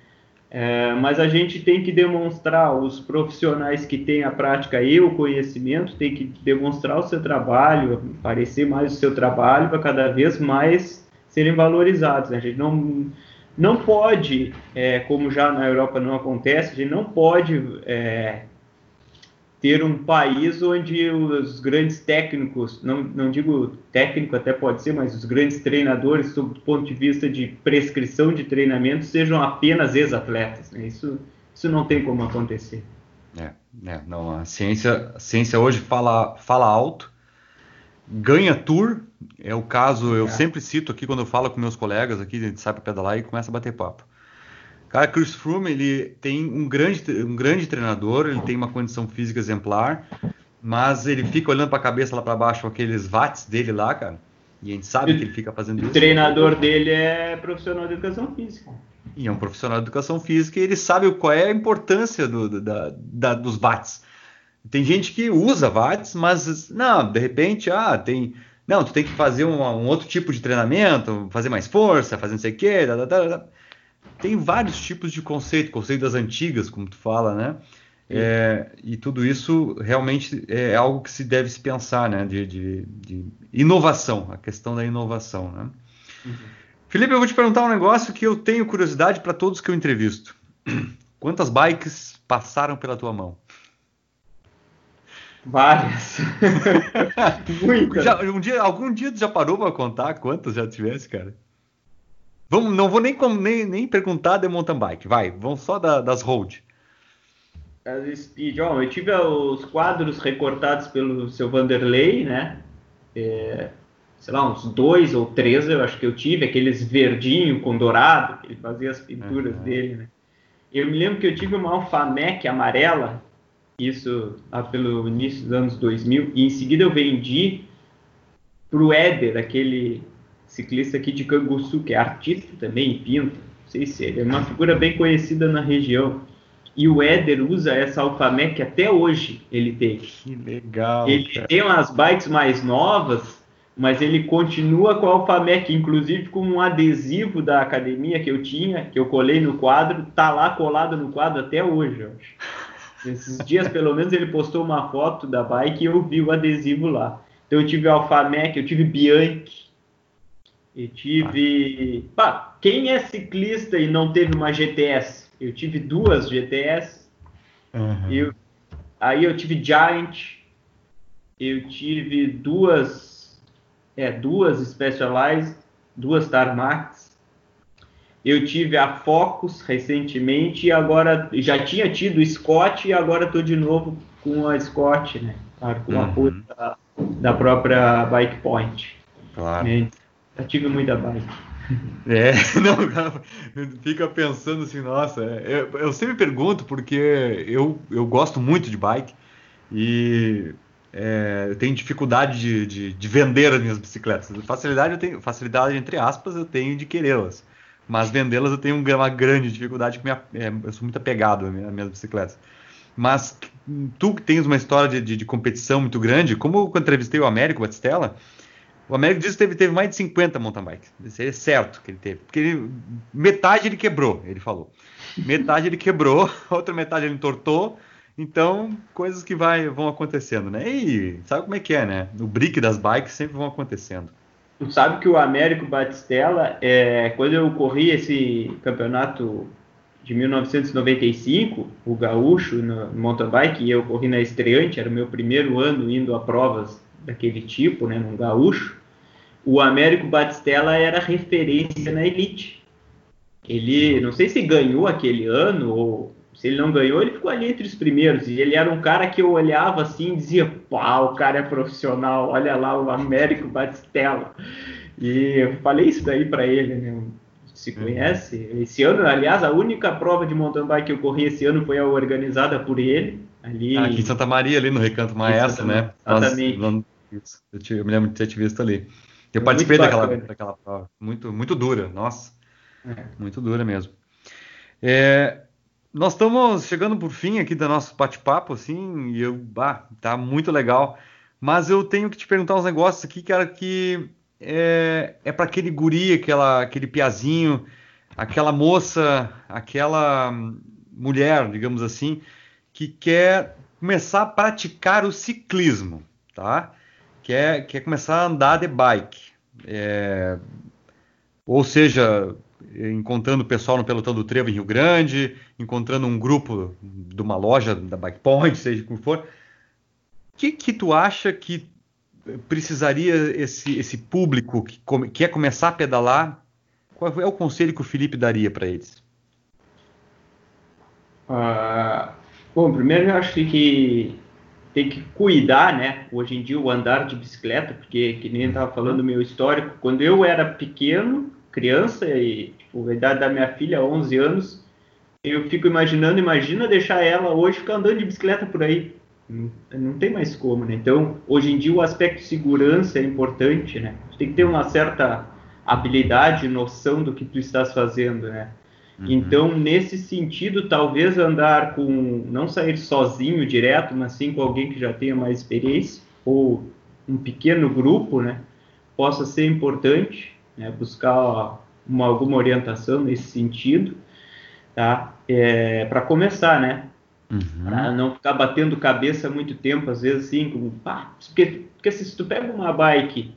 Speaker 2: É, mas a gente tem que demonstrar, os profissionais que têm a prática e o conhecimento, tem que demonstrar o seu trabalho, aparecer mais o seu trabalho para cada vez mais serem valorizados. Né? A gente não, não pode, é, como já na Europa não acontece, a gente não pode é, ter um país onde os grandes técnicos, não, não digo técnico até pode ser, mas os grandes treinadores, sob o ponto de vista de prescrição de treinamento, sejam apenas ex-atletas. Né? Isso, isso não tem como acontecer.
Speaker 1: É, é, não, a ciência, a ciência hoje fala, fala alto, ganha tour, é o caso, eu é. sempre cito aqui quando eu falo com meus colegas aqui, a gente sai para pedalar e começa a bater papo. Cara, Chris Froome, ele tem um grande, um grande treinador, ele tem uma condição física exemplar, mas ele fica olhando para a cabeça lá para baixo com aqueles watts dele lá, cara. E a gente sabe que ele fica fazendo isso.
Speaker 2: O treinador dele é profissional de educação física.
Speaker 1: E é um profissional de educação física e ele sabe qual é a importância do, da, da, dos watts. Tem gente que usa watts, mas não, de repente, ah, tem. Não, tu tem que fazer um, um outro tipo de treinamento, fazer mais força, fazer não sei o quê. Tá, tá, tá, tem vários tipos de conceito, conceito das antigas, como tu fala, né? É, e tudo isso realmente é algo que se deve se pensar, né? De, de, de inovação, a questão da inovação, né? Uhum. Felipe, eu vou te perguntar um negócio que eu tenho curiosidade para todos que eu entrevisto. Quantas bikes passaram pela tua mão?
Speaker 2: Várias.
Speaker 1: Muitas. Um dia, algum dia tu já parou para contar quantas já tivesse, cara? Vamos, não vou nem, nem, nem perguntar de mountain bike, vai, vamos só da, das road.
Speaker 2: As speed, ó, eu tive os quadros recortados pelo seu Vanderlei, né? É, sei lá, uns dois ou três eu acho que eu tive, aqueles verdinho com dourado, que ele fazia as pinturas uhum. dele, né? Eu me lembro que eu tive uma Alfa Mac amarela, isso lá pelo início dos anos 2000, e em seguida eu vendi pro Éder, aquele ciclista aqui de Canguçu, que é artista também pinta, não sei se ele é uma figura bem conhecida na região. E o Éder usa essa Alfamec até hoje ele tem.
Speaker 1: Que legal.
Speaker 2: Ele cara. tem umas bikes mais novas, mas ele continua com a Alfamec, inclusive com um adesivo da academia que eu tinha, que eu colei no quadro, tá lá colado no quadro até hoje. Esses dias, pelo menos, ele postou uma foto da bike e eu vi o adesivo lá. Então eu tive Alfamec, eu tive Bianchi, e tive. Pá, quem é ciclista e não teve uma GTS? Eu tive duas GTS. Uhum. Eu, aí eu tive Giant. Eu tive duas. É, duas Specialized, duas Tarmacs. Eu tive a Focus recentemente e agora já tinha tido Scott e agora estou de novo com a Scott, né? Com uhum. apoio da, da própria Bike Point.
Speaker 1: Claro.
Speaker 2: Já tive muita bike.
Speaker 1: É, não, fica pensando assim, nossa, é, eu, eu sempre pergunto porque eu, eu gosto muito de bike e é, eu tenho dificuldade de, de, de, vender as minhas bicicletas. Facilidade eu tenho, facilidade entre aspas eu tenho de querê-las, mas vendê-las eu tenho uma grande dificuldade, que é, eu sou muito apegado às minhas bicicletas. Mas tu que tens uma história de, de, de competição muito grande, como eu entrevistei o Américo Batistella, o Américo que teve, teve mais de 50 mountain bikes. Isso é certo que ele teve. Porque ele, metade ele quebrou, ele falou. Metade ele quebrou, outra metade ele entortou. Então, coisas que vai, vão acontecendo, né? E sabe como é que é, né? O brick das bikes sempre vão acontecendo.
Speaker 2: Tu sabe que o Américo Batistella, é, quando eu corri esse campeonato de 1995, o gaúcho no mountain bike, e eu corri na estreante, era o meu primeiro ano indo a provas daquele tipo, né, num gaúcho, o Américo Batistella era referência na elite. Ele, não sei se ganhou aquele ano ou se ele não ganhou, ele ficou ali entre os primeiros. E ele era um cara que eu olhava assim e dizia: pá, o cara é profissional, olha lá o Américo Batistella. E eu falei isso daí para ele, né? Se conhece? Esse ano, aliás, a única prova de mountain bike que eu corri esse ano foi a organizada por ele. Ali,
Speaker 1: ah, aqui em Santa Maria, ali no Recanto Maestro, né? Exatamente. Nós, isso. Eu, te, eu me lembro de ter te visto ali. Eu é participei daquela, daquela prova. Muito, muito dura, nossa. É. Muito dura mesmo. É, nós estamos chegando por fim aqui do nosso bate-papo, assim, e eu, bah, tá muito legal. Mas eu tenho que te perguntar uns negócios aqui, cara, que é, é para aquele guri, aquela, aquele piazinho, aquela moça, aquela mulher, digamos assim, que quer começar a praticar o ciclismo, tá? Quer, quer começar a andar de bike. É, ou seja, encontrando o pessoal no pelotão do Trevo em Rio Grande, encontrando um grupo de uma loja da Bike Point, seja como for. O que, que tu acha que precisaria esse, esse público que come, quer começar a pedalar? Qual é o conselho que o Felipe daria para eles?
Speaker 2: Uh, bom, primeiro eu acho que tem que cuidar, né? Hoje em dia o andar de bicicleta, porque que nem estava falando meu histórico, quando eu era pequeno, criança e tipo, a idade da minha filha, 11 anos, eu fico imaginando, imagina deixar ela hoje ficar andando de bicicleta por aí. Não, não tem mais como, né? Então, hoje em dia o aspecto de segurança é importante, né? Tu tem que ter uma certa habilidade, noção do que tu estás fazendo, né? Uhum. Então, nesse sentido, talvez andar com, não sair sozinho direto, mas sim com alguém que já tenha mais experiência, ou um pequeno grupo, né? Possa ser importante, né? buscar uma, alguma orientação nesse sentido, tá? É, para começar, né? Uhum. Para não ficar batendo cabeça muito tempo, às vezes assim, como, pá, porque, porque se tu pega uma bike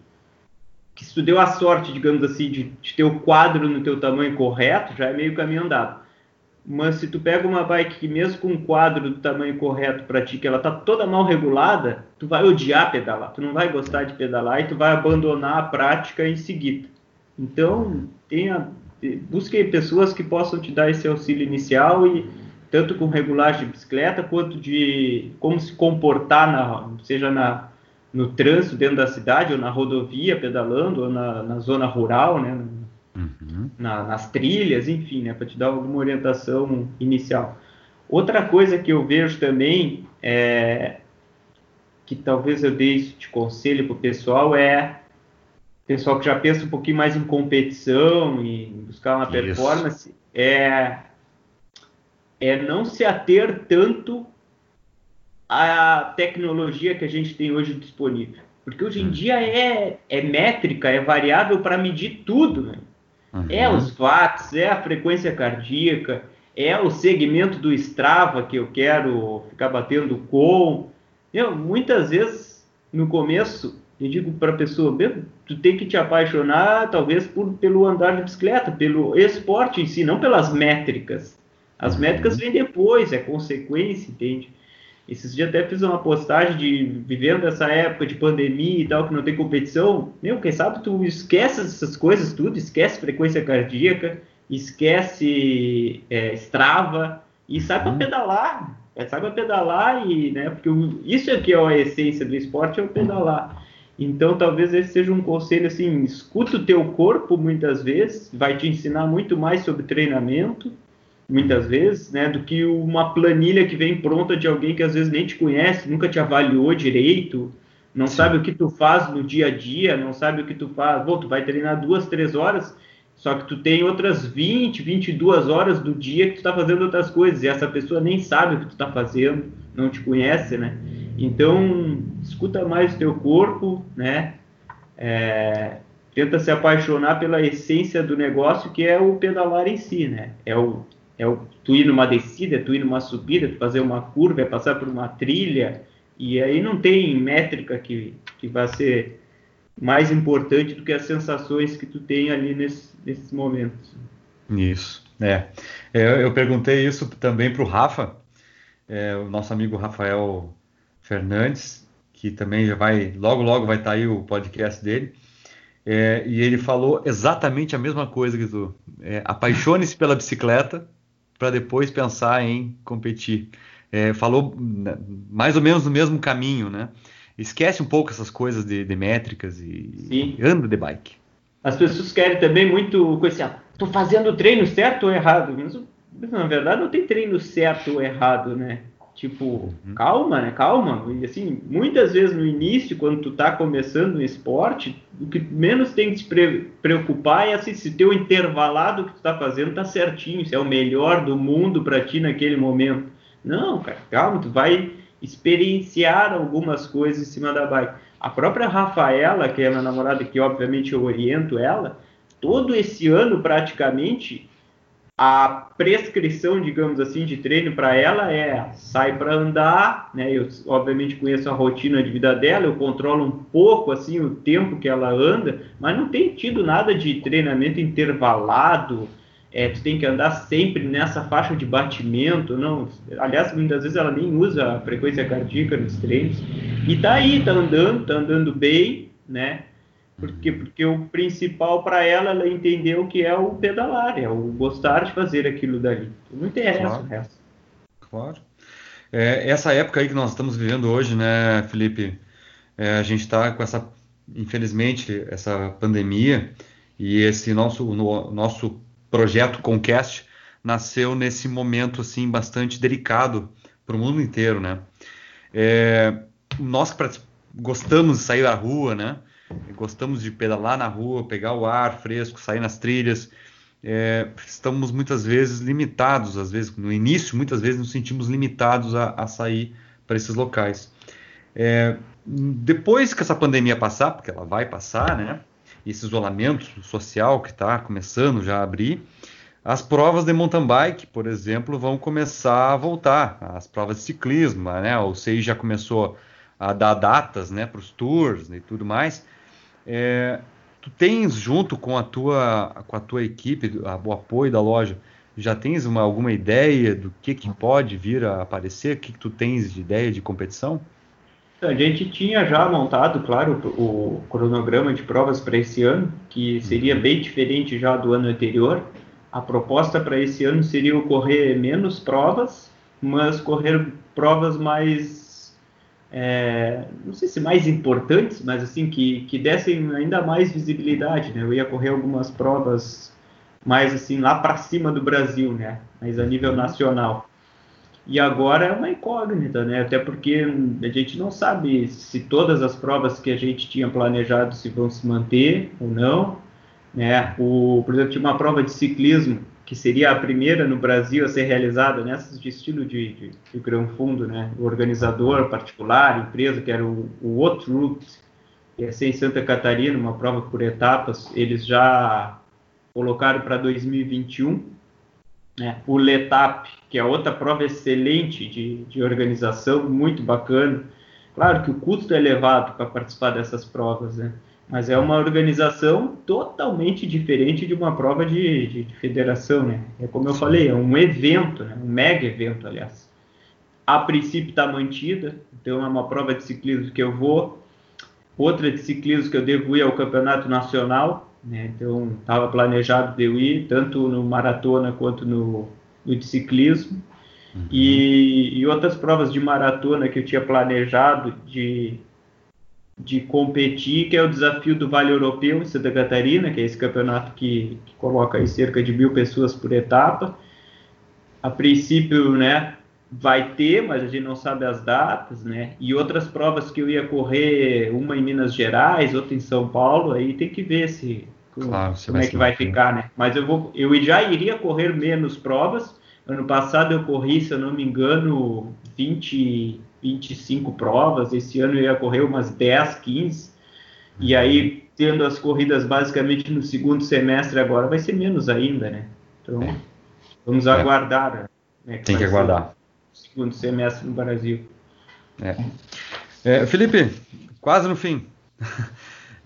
Speaker 2: que se tu deu a sorte, digamos assim, de, de ter o quadro no teu tamanho correto, já é meio caminho andado. Mas se tu pega uma bike que mesmo com um quadro do tamanho correto para ti, que ela tá toda mal regulada, tu vai odiar pedalar, tu não vai gostar de pedalar e tu vai abandonar a prática em seguida. Então, tenha, busque pessoas que possam te dar esse auxílio inicial e tanto com regulagem de bicicleta quanto de como se comportar na, seja na no trânsito dentro da cidade, ou na rodovia pedalando, ou na, na zona rural, né? Uhum. Na, nas trilhas, enfim, né? Para te dar alguma orientação inicial. Outra coisa que eu vejo também é que talvez eu dê de conselho para o pessoal é pessoal que já pensa um pouquinho mais em competição e buscar uma performance é é não se ater tanto a tecnologia que a gente tem hoje disponível. Porque hoje em hum. dia é, é métrica, é variável para medir tudo. Né? Uhum. É os watts, é a frequência cardíaca, é o segmento do Strava que eu quero ficar batendo com. Eu, muitas vezes, no começo, eu digo para a pessoa, tu tem que te apaixonar talvez por, pelo andar de bicicleta, pelo esporte em si, não pelas métricas. As uhum. métricas vêm depois, é consequência, entende? Esses dias até fiz uma postagem de vivendo essa época de pandemia e tal, que não tem competição. Meu, quem sabe tu esquece essas coisas tudo, esquece frequência cardíaca, esquece é, Strava e sai para uhum. pedalar. É, sai para pedalar e, né, porque isso é que é a essência do esporte, é o pedalar. Então, talvez esse seja um conselho assim, escuta o teu corpo muitas vezes, vai te ensinar muito mais sobre treinamento, muitas vezes, né, do que uma planilha que vem pronta de alguém que às vezes nem te conhece, nunca te avaliou direito, não Sim. sabe o que tu faz no dia a dia, não sabe o que tu faz. Bom, tu vai treinar duas, três horas, só que tu tem outras 20, 22 horas do dia que tu tá fazendo outras coisas, e essa pessoa nem sabe o que tu tá fazendo, não te conhece, né? Então, escuta mais o teu corpo, né? É, tenta se apaixonar pela essência do negócio, que é o pedalar em si, né? É o é o, tu ir numa descida, é tu ir numa subida, tu fazer uma curva, é passar por uma trilha, e aí não tem métrica que, que vai ser mais importante do que as sensações que tu tem ali nesse, nesses momentos.
Speaker 1: Isso, é. é eu perguntei isso também para o Rafa, é, o nosso amigo Rafael Fernandes, que também já vai, logo, logo vai estar tá aí o podcast dele. É, e ele falou exatamente a mesma coisa que tu. É, Apaixone-se pela bicicleta para depois pensar em competir. É, falou né, mais ou menos no mesmo caminho, né? Esquece um pouco essas coisas de, de métricas e, Sim. anda de bike.
Speaker 2: As pessoas querem também muito coisa assim, ah, tô fazendo o treino certo ou errado? Mas, na verdade não tem treino certo ou errado, né? Tipo, uhum. calma, né? Calma. E assim, muitas vezes no início, quando tu tá começando no esporte, o que menos tem que te preocupar é assim, se teu intervalado que tu tá fazendo tá certinho, se é o melhor do mundo para ti naquele momento. Não, cara, calma, tu vai experienciar algumas coisas em cima da bike. A própria Rafaela, que é minha namorada, que obviamente eu oriento ela, todo esse ano praticamente a prescrição, digamos assim, de treino para ela é sai para andar, né? Eu obviamente conheço a rotina de vida dela, eu controlo um pouco assim o tempo que ela anda, mas não tem tido nada de treinamento intervalado, é, tu tem que andar sempre nessa faixa de batimento, não. Aliás, muitas vezes ela nem usa a frequência cardíaca nos treinos. E tá aí, tá andando, tá andando bem, né? Porque, porque o principal para ela, ela entendeu que é o pedalar, é o gostar de fazer aquilo dali. Não interessa claro. o resto.
Speaker 1: Claro. É, essa época aí que nós estamos vivendo hoje, né, Felipe? É, a gente está com essa, infelizmente, essa pandemia e esse nosso, no, nosso projeto Conquest nasceu nesse momento assim bastante delicado para o mundo inteiro, né? É, nós que gostamos de sair da rua, né? Gostamos de pedalar na rua, pegar o ar fresco, sair nas trilhas. É, estamos muitas vezes limitados, às vezes no início, muitas vezes nos sentimos limitados a, a sair para esses locais. É, depois que essa pandemia passar, porque ela vai passar, né? esse isolamento social que está começando já a abrir, as provas de mountain bike, por exemplo, vão começar a voltar. As provas de ciclismo, né? O SEI já começou a dar datas, né, para os tours e tudo mais. É, tu tens junto com a tua com a tua equipe, o apoio da loja, já tens uma, alguma ideia do que, que pode vir a aparecer? O que, que tu tens de ideia de competição?
Speaker 2: A gente tinha já montado, claro, o cronograma de provas para esse ano, que seria uhum. bem diferente já do ano anterior. A proposta para esse ano seria correr menos provas, mas correr provas mais, é, não sei se mais importantes, mas assim que, que dessem ainda mais visibilidade. Né? Eu ia correr algumas provas mais assim lá para cima do Brasil, né? Mas a nível uhum. nacional. E agora é uma incógnita, né? Até porque a gente não sabe se todas as provas que a gente tinha planejado se vão se manter ou não. Né? O, por exemplo, tinha uma prova de ciclismo que seria a primeira no Brasil a ser realizada nessas de estilo de, de, de grão fundo, né? O organizador particular, empresa, que era o, o Route, que ia ser em Santa Catarina, uma prova por etapas, eles já colocaram para 2021 né? O LETAP, que é outra prova excelente de, de organização, muito bacana. Claro que o custo é elevado para participar dessas provas, né? Mas é uma organização totalmente diferente de uma prova de, de, de federação, né? É como eu Sim. falei, é um evento, né? um mega evento, aliás. A princípio está mantida, então é uma prova de ciclismo que eu vou. Outra de ciclismo que eu devo ir ao Campeonato Nacional, né? Então, estava planejado de eu ir tanto no maratona quanto no, no ciclismo. Uhum. E, e, outras provas de maratona que eu tinha planejado de, de competir, que é o desafio do Vale Europeu em Santa Catarina, que é esse campeonato que, que coloca aí cerca de mil pessoas por etapa. A princípio, né, vai ter, mas a gente não sabe as datas, né? E outras provas que eu ia correr, uma em Minas Gerais, outra em São Paulo, aí tem que ver se claro, como é que vai ficar, né? Mas eu vou, eu já iria correr menos provas. Ano passado eu corri, se eu não me engano, 20, 25 provas. Esse ano eu ia correr umas 10, 15. E aí, tendo as corridas basicamente no segundo semestre agora, vai ser menos ainda, né? Então, é. vamos é. aguardar.
Speaker 1: Né, Tem que aguardar
Speaker 2: segundo semestre no Brasil.
Speaker 1: É. É, Felipe, quase no fim.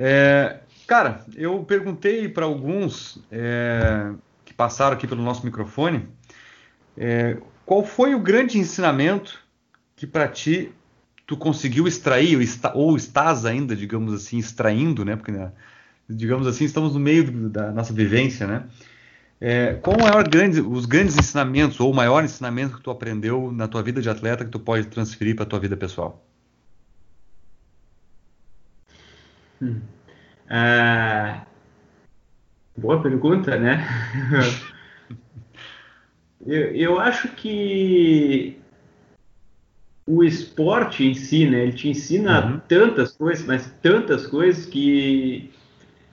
Speaker 1: É, cara, eu perguntei para alguns é, que passaram aqui pelo nosso microfone qual foi o grande ensinamento que para ti tu conseguiu extrair ou, está, ou, estás ainda, digamos assim, extraindo, né? Porque, né, digamos assim, estamos no meio da nossa vivência, né? É, qual é grande, os grandes ensinamentos ou o maior ensinamento que tu aprendeu na tua vida de atleta que tu pode transferir para a tua vida pessoal?
Speaker 2: Hum. Ah, boa pergunta, né? eu, eu acho que o esporte em si, né? Ele te ensina uhum. tantas coisas, mas tantas coisas que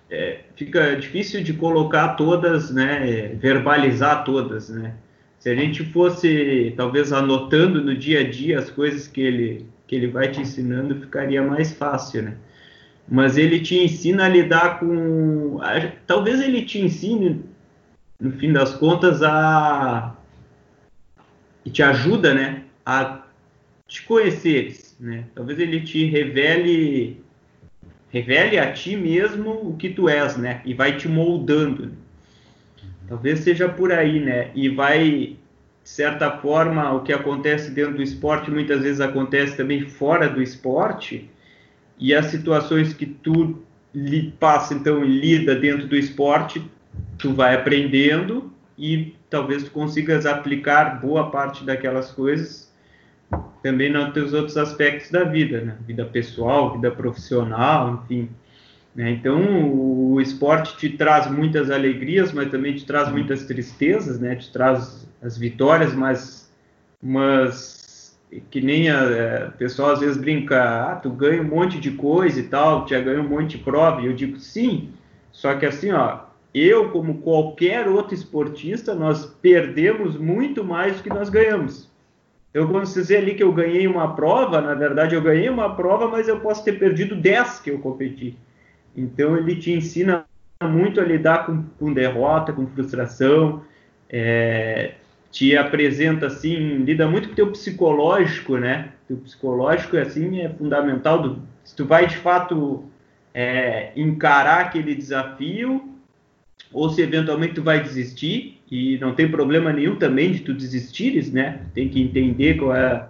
Speaker 2: é, fica difícil de colocar todas, né, verbalizar todas, né? Se a gente fosse talvez anotando no dia a dia as coisas que ele que ele vai te ensinando, ficaria mais fácil, né? Mas ele te ensina a lidar com, talvez ele te ensine no fim das contas a e te ajuda, né, a te conhecer, né? Talvez ele te revele revele a ti mesmo o que tu és, né? E vai te moldando. Talvez seja por aí, né? E vai, de certa forma, o que acontece dentro do esporte muitas vezes acontece também fora do esporte. E as situações que tu passa, então, e lida dentro do esporte, tu vai aprendendo e talvez tu consigas aplicar boa parte daquelas coisas também nos outros aspectos da vida, né? Vida pessoal, vida profissional, enfim. Né? Então, o esporte te traz muitas alegrias, mas também te traz muitas tristezas, né? Te traz as vitórias, mas, mas que nem a, a é, pessoal às vezes brinca, ah, tu ganha um monte de coisa e tal, tu já ganhou um monte de prova. E eu digo, sim, só que assim, ó, eu, como qualquer outro esportista, nós perdemos muito mais do que nós ganhamos. Eu vou dizer ali que eu ganhei uma prova, na verdade eu ganhei uma prova, mas eu posso ter perdido 10 que eu competi. Então ele te ensina muito a lidar com, com derrota, com frustração, é, te apresenta assim, lida muito com o teu psicológico, né? O psicológico assim é fundamental. Do, se tu vai de fato é, encarar aquele desafio ou se eventualmente tu vai desistir e não tem problema nenhum também de tu desistires, né? Tem que entender qual é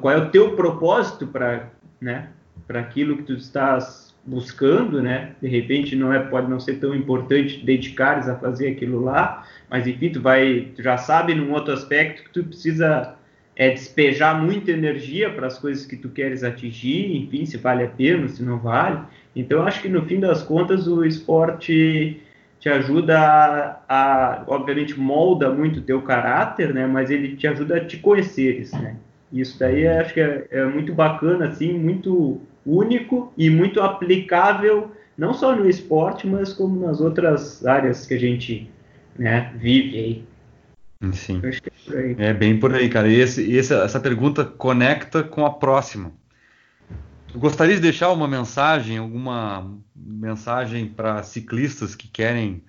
Speaker 2: qual é o teu propósito para, né? Para aquilo que tu estás buscando, né? De repente não é pode não ser tão importante dedicares a fazer aquilo lá, mas enfim tu vai tu já sabe num outro aspecto que tu precisa é despejar muita energia para as coisas que tu queres atingir, enfim, se vale a pena, se não vale. Então acho que no fim das contas o esporte te ajuda a, a, obviamente molda muito o teu caráter, né? Mas ele te ajuda a te conheceres, né? Isso daí é, acho que é, é, muito bacana, assim, muito único e muito aplicável não só no esporte, mas como nas outras áreas que a gente né, vive aí.
Speaker 1: Sim. É, é, bem por aí, cara. E esse, esse, essa pergunta conecta com a próxima. Gostaria de deixar uma mensagem, alguma mensagem para ciclistas que querem,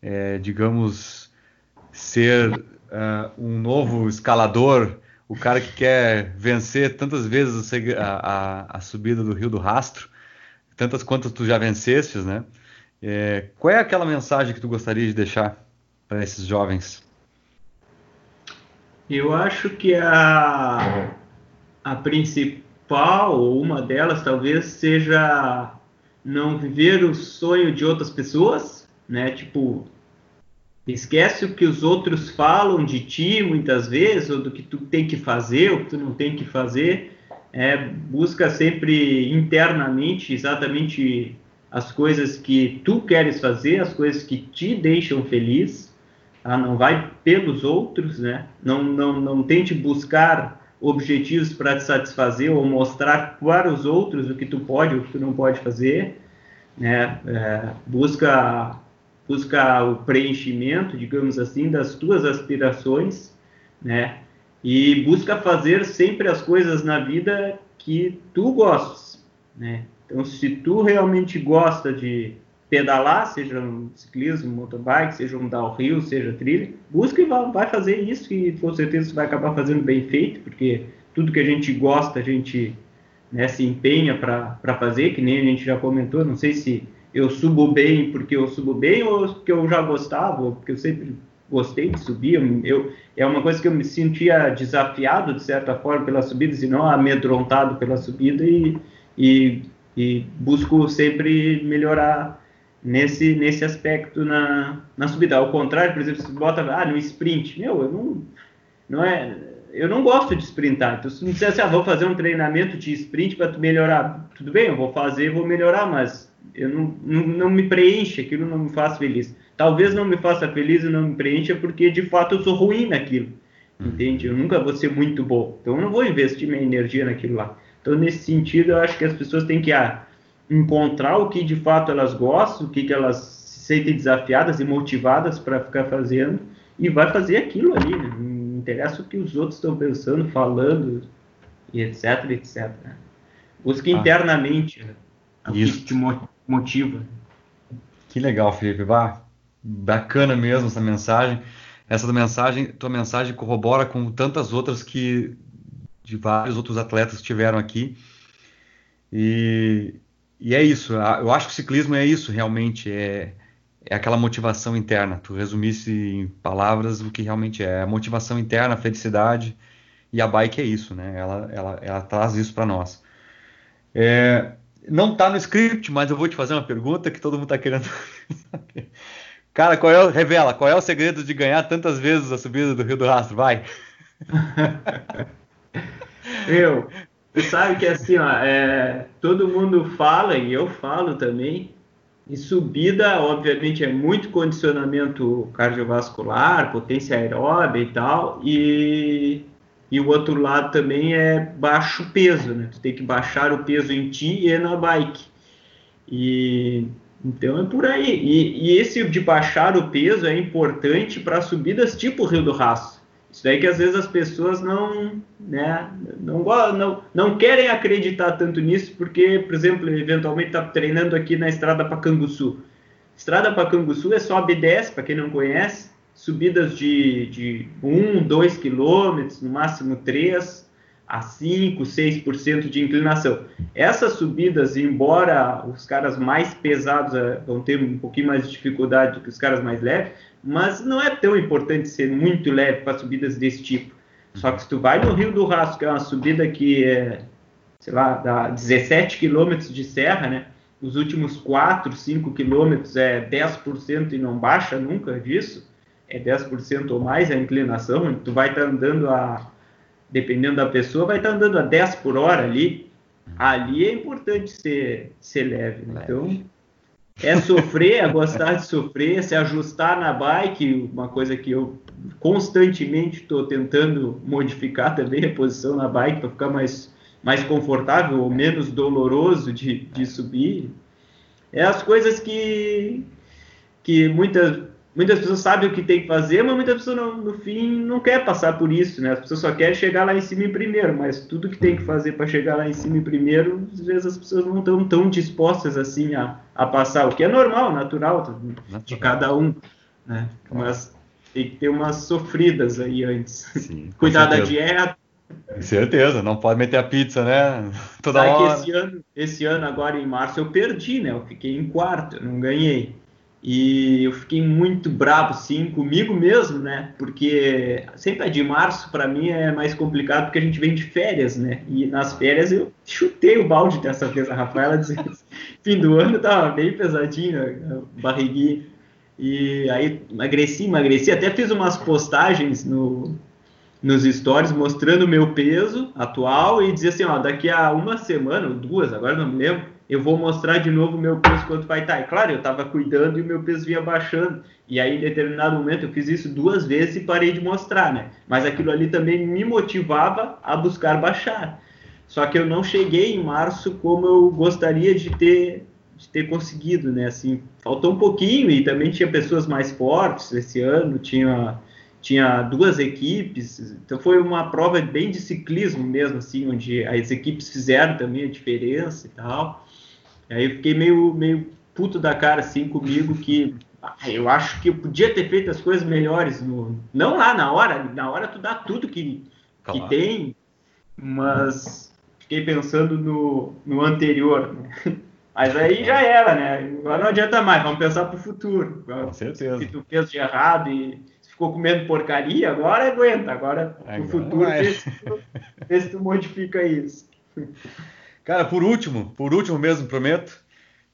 Speaker 1: é, digamos, ser uh, um novo escalador, o cara que quer vencer tantas vezes a, a, a, subida do Rio do Rastro, tantas quantas tu já venceste, né? É, qual é aquela mensagem que tu gostaria de deixar para esses jovens?
Speaker 2: Eu acho que a, a principal ou uma delas talvez, seja não viver o sonho de outras pessoas, né? Tipo, esquece o que os outros falam de ti muitas vezes, ou do que tu tem que fazer, ou que tu não tem que fazer. É, busca sempre internamente exatamente as coisas que tu queres fazer, as coisas que te deixam feliz. Tá? Não vai pelos outros, né? Não, não, não tente buscar objetivos para te satisfazer ou mostrar para os outros o que tu pode o que tu não pode fazer, né? É, busca busca o preenchimento, digamos assim, das tuas aspirações, né? E busca fazer sempre as coisas na vida que tu gostas, né? Então, se tu realmente gosta de pedalar, seja um ciclismo, motorbike, seja um downhill, seja trilha, busca e vai fazer isso que com certeza você vai acabar fazendo bem feito, porque tudo que a gente gosta, a gente né, se empenha para fazer, que nem a gente já comentou, não sei se eu subo bem porque eu subo bem ou porque eu já gostava, ou porque eu sempre gostei de subir, eu, é uma coisa que eu me sentia desafiado, de certa forma, pelas subidas e não amedrontado pela subida e, e, e busco sempre melhorar nesse, nesse aspecto na, na subida. Ao contrário, por exemplo, se bota ah, no sprint, meu, eu não, não é, eu não gosto de sprintar. Então, se me dissesse, ah, vou fazer um treinamento de sprint para melhorar, tudo bem, eu vou fazer, vou melhorar, mas eu não, não, não me preenche, aquilo não me faz feliz. Talvez não me faça feliz e não me preencha porque de fato eu sou ruim naquilo. Entende? Eu nunca vou ser muito bom. Então eu não vou investir minha energia naquilo lá. Então, nesse sentido, eu acho que as pessoas têm que ah, encontrar o que de fato elas gostam, o que, que elas se sentem desafiadas e motivadas para ficar fazendo e vai fazer aquilo ali, né? não interessa o que os outros estão pensando, falando e etc, etc. Busque ah. internamente né? o Isso. que te motiva.
Speaker 1: Que legal, Felipe. Bah, bacana mesmo essa mensagem. Essa mensagem, tua mensagem corrobora com tantas outras que de vários outros atletas que tiveram aqui. E, e é isso. Eu acho que o ciclismo é isso realmente. É, é aquela motivação interna. Tu resumisse em palavras o que realmente é. A motivação interna, a felicidade. E a bike é isso, né? Ela, ela, ela traz isso para nós. É, não está no script, mas eu vou te fazer uma pergunta que todo mundo está querendo saber. Cara, qual é o, revela, qual é o segredo de ganhar tantas vezes a subida do Rio do Rastro? Vai!
Speaker 2: eu, sabe que assim, ó, é, todo mundo fala, e eu falo também, e subida, obviamente, é muito condicionamento cardiovascular, potência aeróbica e tal, e, e o outro lado também é baixo peso, né? Tu tem que baixar o peso em ti e na bike. E então é por aí. E, e esse de baixar o peso é importante para subidas tipo Rio do Rastro. Isso daí que às vezes as pessoas não, né, não, não, não querem acreditar tanto nisso, porque, por exemplo, eventualmente está treinando aqui na estrada para Canguçu. Estrada para Canguçu é e desce, para quem não conhece, subidas de, de 1, 2 quilômetros, no máximo 3, a 5, 6% de inclinação. Essas subidas, embora os caras mais pesados eh, vão ter um pouquinho mais de dificuldade do que os caras mais leves, mas não é tão importante ser muito leve para subidas desse tipo. Só que se tu vai no Rio do Rastro, que é uma subida que é, sei lá, dá 17 quilômetros de serra, né? Os últimos 4, 5 quilômetros é 10% e não baixa nunca disso, é 10% ou mais a inclinação, tu vai estar tá andando a dependendo da pessoa, vai estar andando a 10 por hora ali. Ali é importante ser, ser leve. Né? Então, é sofrer, é gostar de sofrer, se ajustar na bike, uma coisa que eu constantemente estou tentando modificar também a posição na bike para ficar mais, mais confortável ou menos doloroso de, de subir. É as coisas que, que muitas, muitas pessoas sabem o que tem que fazer, mas muitas pessoas no, no, fim não quer passar por isso, né? As pessoas só querem chegar lá em cima em primeiro, mas tudo que tem que fazer para chegar lá em cima em primeiro, às vezes as pessoas não estão tão dispostas assim a, a passar, o que é normal, natural, de cada um, né? Mas tem que ter umas sofridas aí antes. Sim, Cuidar da dieta.
Speaker 1: Com certeza, não pode meter a pizza, né? Toda Sabe hora.
Speaker 2: que esse ano, esse ano, agora em março, eu perdi, né? Eu fiquei em quarto, eu não ganhei. E eu fiquei muito bravo, sim, comigo mesmo, né? Porque sempre é de março, para mim, é mais complicado porque a gente vem de férias, né? E nas férias eu chutei o balde dessa vez. A Rafaela disse fim do ano tava bem pesadinho, barriguinha. E aí emagreci, emagreci. Até fiz umas postagens no, nos stories mostrando o meu peso atual e dizia assim: ó, daqui a uma semana ou duas, agora não me lembro eu vou mostrar de novo meu peso quanto vai estar. E claro, eu estava cuidando e o meu peso vinha baixando. E aí, em determinado momento, eu fiz isso duas vezes e parei de mostrar, né? Mas aquilo ali também me motivava a buscar baixar. Só que eu não cheguei em março como eu gostaria de ter, de ter conseguido, né? Assim, faltou um pouquinho e também tinha pessoas mais fortes esse ano, tinha tinha duas equipes, então foi uma prova bem de ciclismo mesmo, assim, onde as equipes fizeram também a diferença e tal. Aí eu fiquei meio, meio puto da cara assim comigo que ah, eu acho que eu podia ter feito as coisas melhores no não lá na hora, na hora tu dá tudo que, claro. que tem, mas fiquei pensando no, no anterior. Né? Mas aí já era, né? Agora não adianta mais, vamos pensar pro futuro.
Speaker 1: Com certeza.
Speaker 2: Se tu fez de errado e ficou comendo porcaria, agora aguenta. Agora, agora no futuro, vê se, tu, vê se tu modifica isso.
Speaker 1: Cara, por último, por último mesmo, prometo.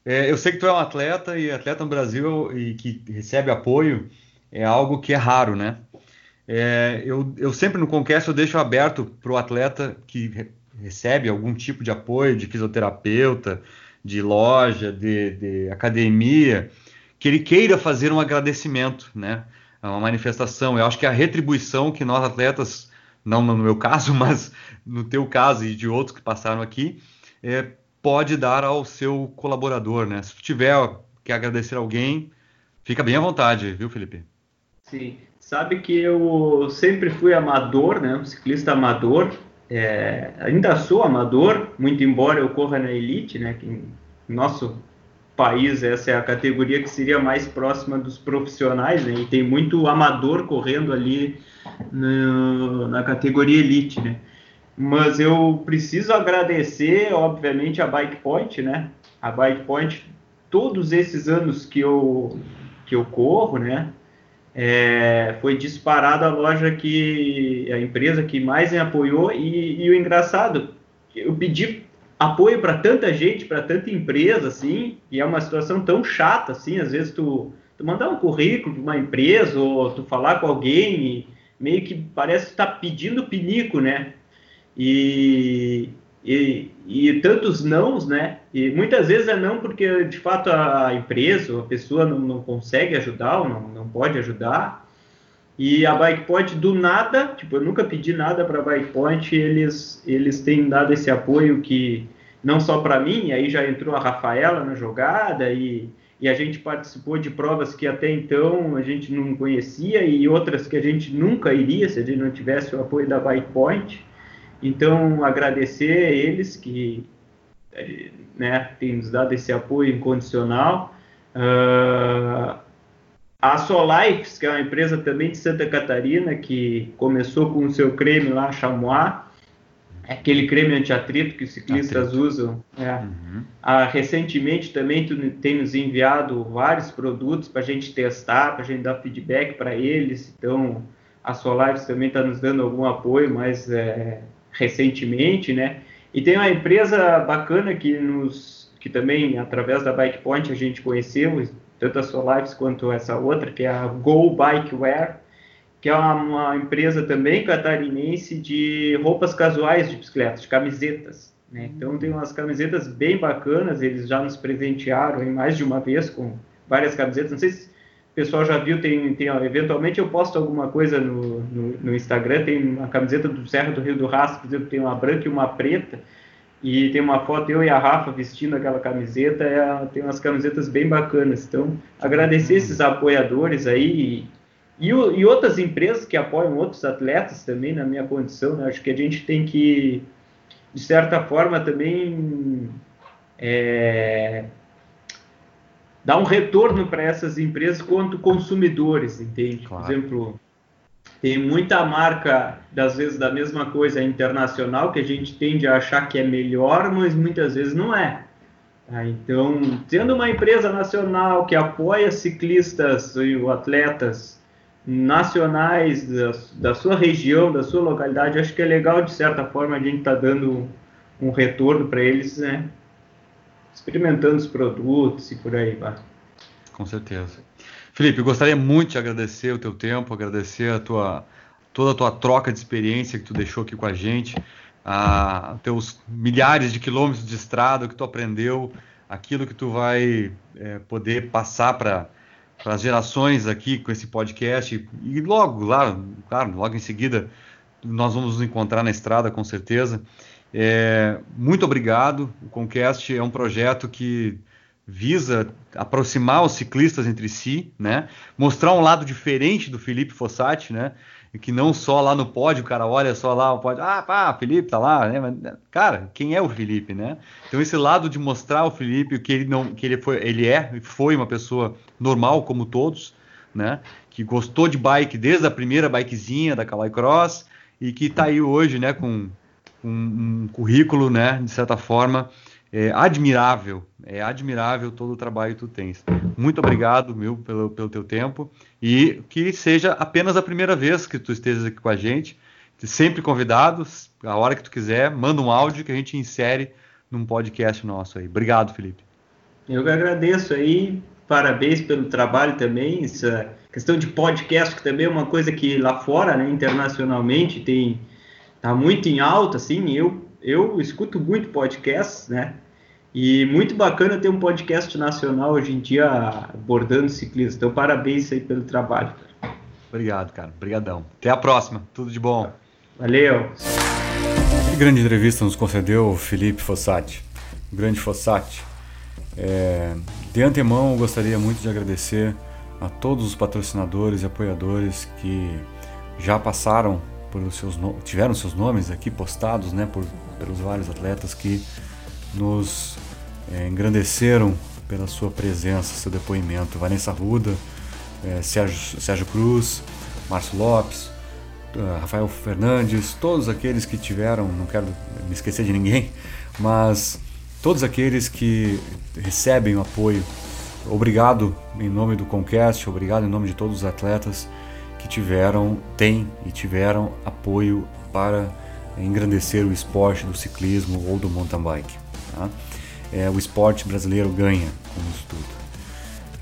Speaker 1: É, eu sei que tu é um atleta e atleta no Brasil e que recebe apoio é algo que é raro, né? É, eu, eu sempre no Conquest eu deixo aberto para o atleta que re recebe algum tipo de apoio de fisioterapeuta, de loja, de, de academia, que ele queira fazer um agradecimento, né? Uma manifestação. Eu acho que a retribuição que nós atletas, não no meu caso, mas no teu caso e de outros que passaram aqui, é, pode dar ao seu colaborador, né? Se tiver que agradecer alguém, fica bem à vontade, viu, Felipe?
Speaker 2: Sim. Sabe que eu sempre fui amador, né? Um ciclista amador. É, ainda sou amador, muito embora eu corra na elite, né? Que em nosso país essa é a categoria que seria mais próxima dos profissionais, né? E tem muito amador correndo ali no, na categoria elite, né? Mas eu preciso agradecer, obviamente, a Bike Point, né? A Bike Point, todos esses anos que eu que eu corro, né? É, foi disparada a loja que a empresa que mais me apoiou e, e o engraçado, eu pedi apoio para tanta gente, para tanta empresa, assim, e é uma situação tão chata, assim, às vezes tu, tu mandar um currículo para uma empresa ou tu falar com alguém meio que parece que está pedindo pinico, né? E, e, e, tantos nãos, né? E muitas vezes é não porque de fato a empresa, a pessoa não, não consegue ajudar ou não, não pode ajudar. E a Bike Point do nada, tipo, eu nunca pedi nada para a Bike Point, eles eles têm dado esse apoio que não só para mim, aí já entrou a Rafaela na jogada e, e a gente participou de provas que até então a gente não conhecia e outras que a gente nunca iria se a gente não tivesse o apoio da Bike Point. Então, agradecer a eles que eh, né, têm nos dado esse apoio incondicional. Uh, a Solifes, que é uma empresa também de Santa Catarina, que começou com o seu creme lá, Chamois, é aquele creme antiatrito que os ciclistas Atrito. usam. É. Uhum. Ah, recentemente também tu tem nos enviado vários produtos para a gente testar, para a gente dar feedback para eles. Então, a Solifes também está nos dando algum apoio, mas é, recentemente, né? E tem uma empresa bacana que nos que também através da Bike Point a gente conheceu, tanto a Solives quanto essa outra, que é a Go Bikewear, que é uma, uma, empresa também catarinense de roupas casuais de bicicleta, de camisetas. Né? Então tem umas camisetas bem bacanas, eles já nos presentearam em mais de uma vez com várias camisetas. Não sei se pessoal já viu, tem, tem eventualmente eu posto alguma coisa no, no, no, Instagram, tem uma camiseta do Serra do Rio do Rastro, por exemplo, tem uma branca e uma preta, e tem uma foto eu e a Rafa vestindo aquela camiseta, é, tem umas camisetas bem bacanas. Então, agradecer esses apoiadores aí e, e, e, outras empresas que apoiam outros atletas também na minha condição, né? Acho que a gente tem que, de certa forma, também é, dar um retorno para essas empresas quanto consumidores, entende? Claro. Por exemplo, tem muita marca, das vezes, da mesma coisa internacional, que a gente tende a achar que é melhor, mas muitas vezes não é. Tá? Então, tendo uma empresa nacional que apoia ciclistas e atletas nacionais da, da, sua região, da sua localidade, acho que é legal, de certa forma, a gente estar tá dando um retorno para eles, né? Experimentando os produtos e por aí vai.
Speaker 1: Com certeza. Felipe, gostaria muito de agradecer o teu tempo, agradecer a tua, toda a tua troca de experiência que tu deixou aqui com a gente, a, teus milhares de quilômetros de estrada que tu aprendeu, aquilo que tu vai é, poder passar para para as gerações aqui com esse podcast e logo lá, claro, logo em seguida nós vamos nos encontrar na estrada com certeza. É, muito obrigado. O Conquest é um projeto que visa aproximar os ciclistas entre si, né? Mostrar um lado diferente do Felipe Fossati, né? Que não só lá no pódio, o cara olha só lá o pódio, ah, pá, Felipe tá lá, né? Cara, quem é o Felipe, né? Então esse lado de mostrar o Felipe que ele não, que ele foi, ele é, foi uma pessoa normal como todos, né? Que gostou de bike desde a primeira bikezinha da Caloi Cross e que tá aí hoje, né? Com um, um currículo, né, de certa forma, é admirável. É admirável todo o trabalho que tu tens. Muito obrigado, meu, pelo, pelo teu tempo e que seja apenas a primeira vez que tu estejas aqui com a gente. Sempre convidados, a hora que tu quiser, manda um áudio que a gente insere num podcast nosso aí. Obrigado, Felipe.
Speaker 2: Eu que agradeço aí, parabéns pelo trabalho também. Essa questão de podcast, que também é uma coisa que lá fora, né, internacionalmente, tem tá muito em alta, assim, eu, eu escuto muito podcasts, né? E muito bacana ter um podcast nacional hoje em dia abordando ciclismo. Então, parabéns aí pelo trabalho.
Speaker 1: Obrigado, cara. Obrigadão. Até a próxima. Tudo de bom.
Speaker 2: Valeu.
Speaker 1: Que grande entrevista nos concedeu o Felipe Fossati. O grande Fossati. É, de antemão, gostaria muito de agradecer a todos os patrocinadores e apoiadores que já passaram por seus tiveram seus nomes aqui postados, né, por, pelos vários atletas que nos é, engrandeceram pela sua presença, seu depoimento. Vanessa Ruda, é, Sérgio, Sérgio Cruz, Márcio Lopes, uh, Rafael Fernandes, todos aqueles que tiveram, não quero me esquecer de ninguém, mas todos aqueles que recebem o apoio obrigado em nome do Concast, obrigado em nome de todos os atletas que tiveram, têm e tiveram apoio para engrandecer o esporte do ciclismo ou do mountain bike. Tá? É, o esporte brasileiro ganha com isso tudo.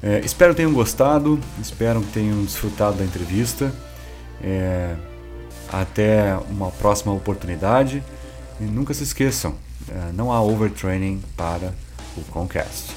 Speaker 1: É, espero que tenham gostado, espero que tenham desfrutado da entrevista. É, até uma próxima oportunidade. E nunca se esqueçam, é, não há overtraining para o Concast.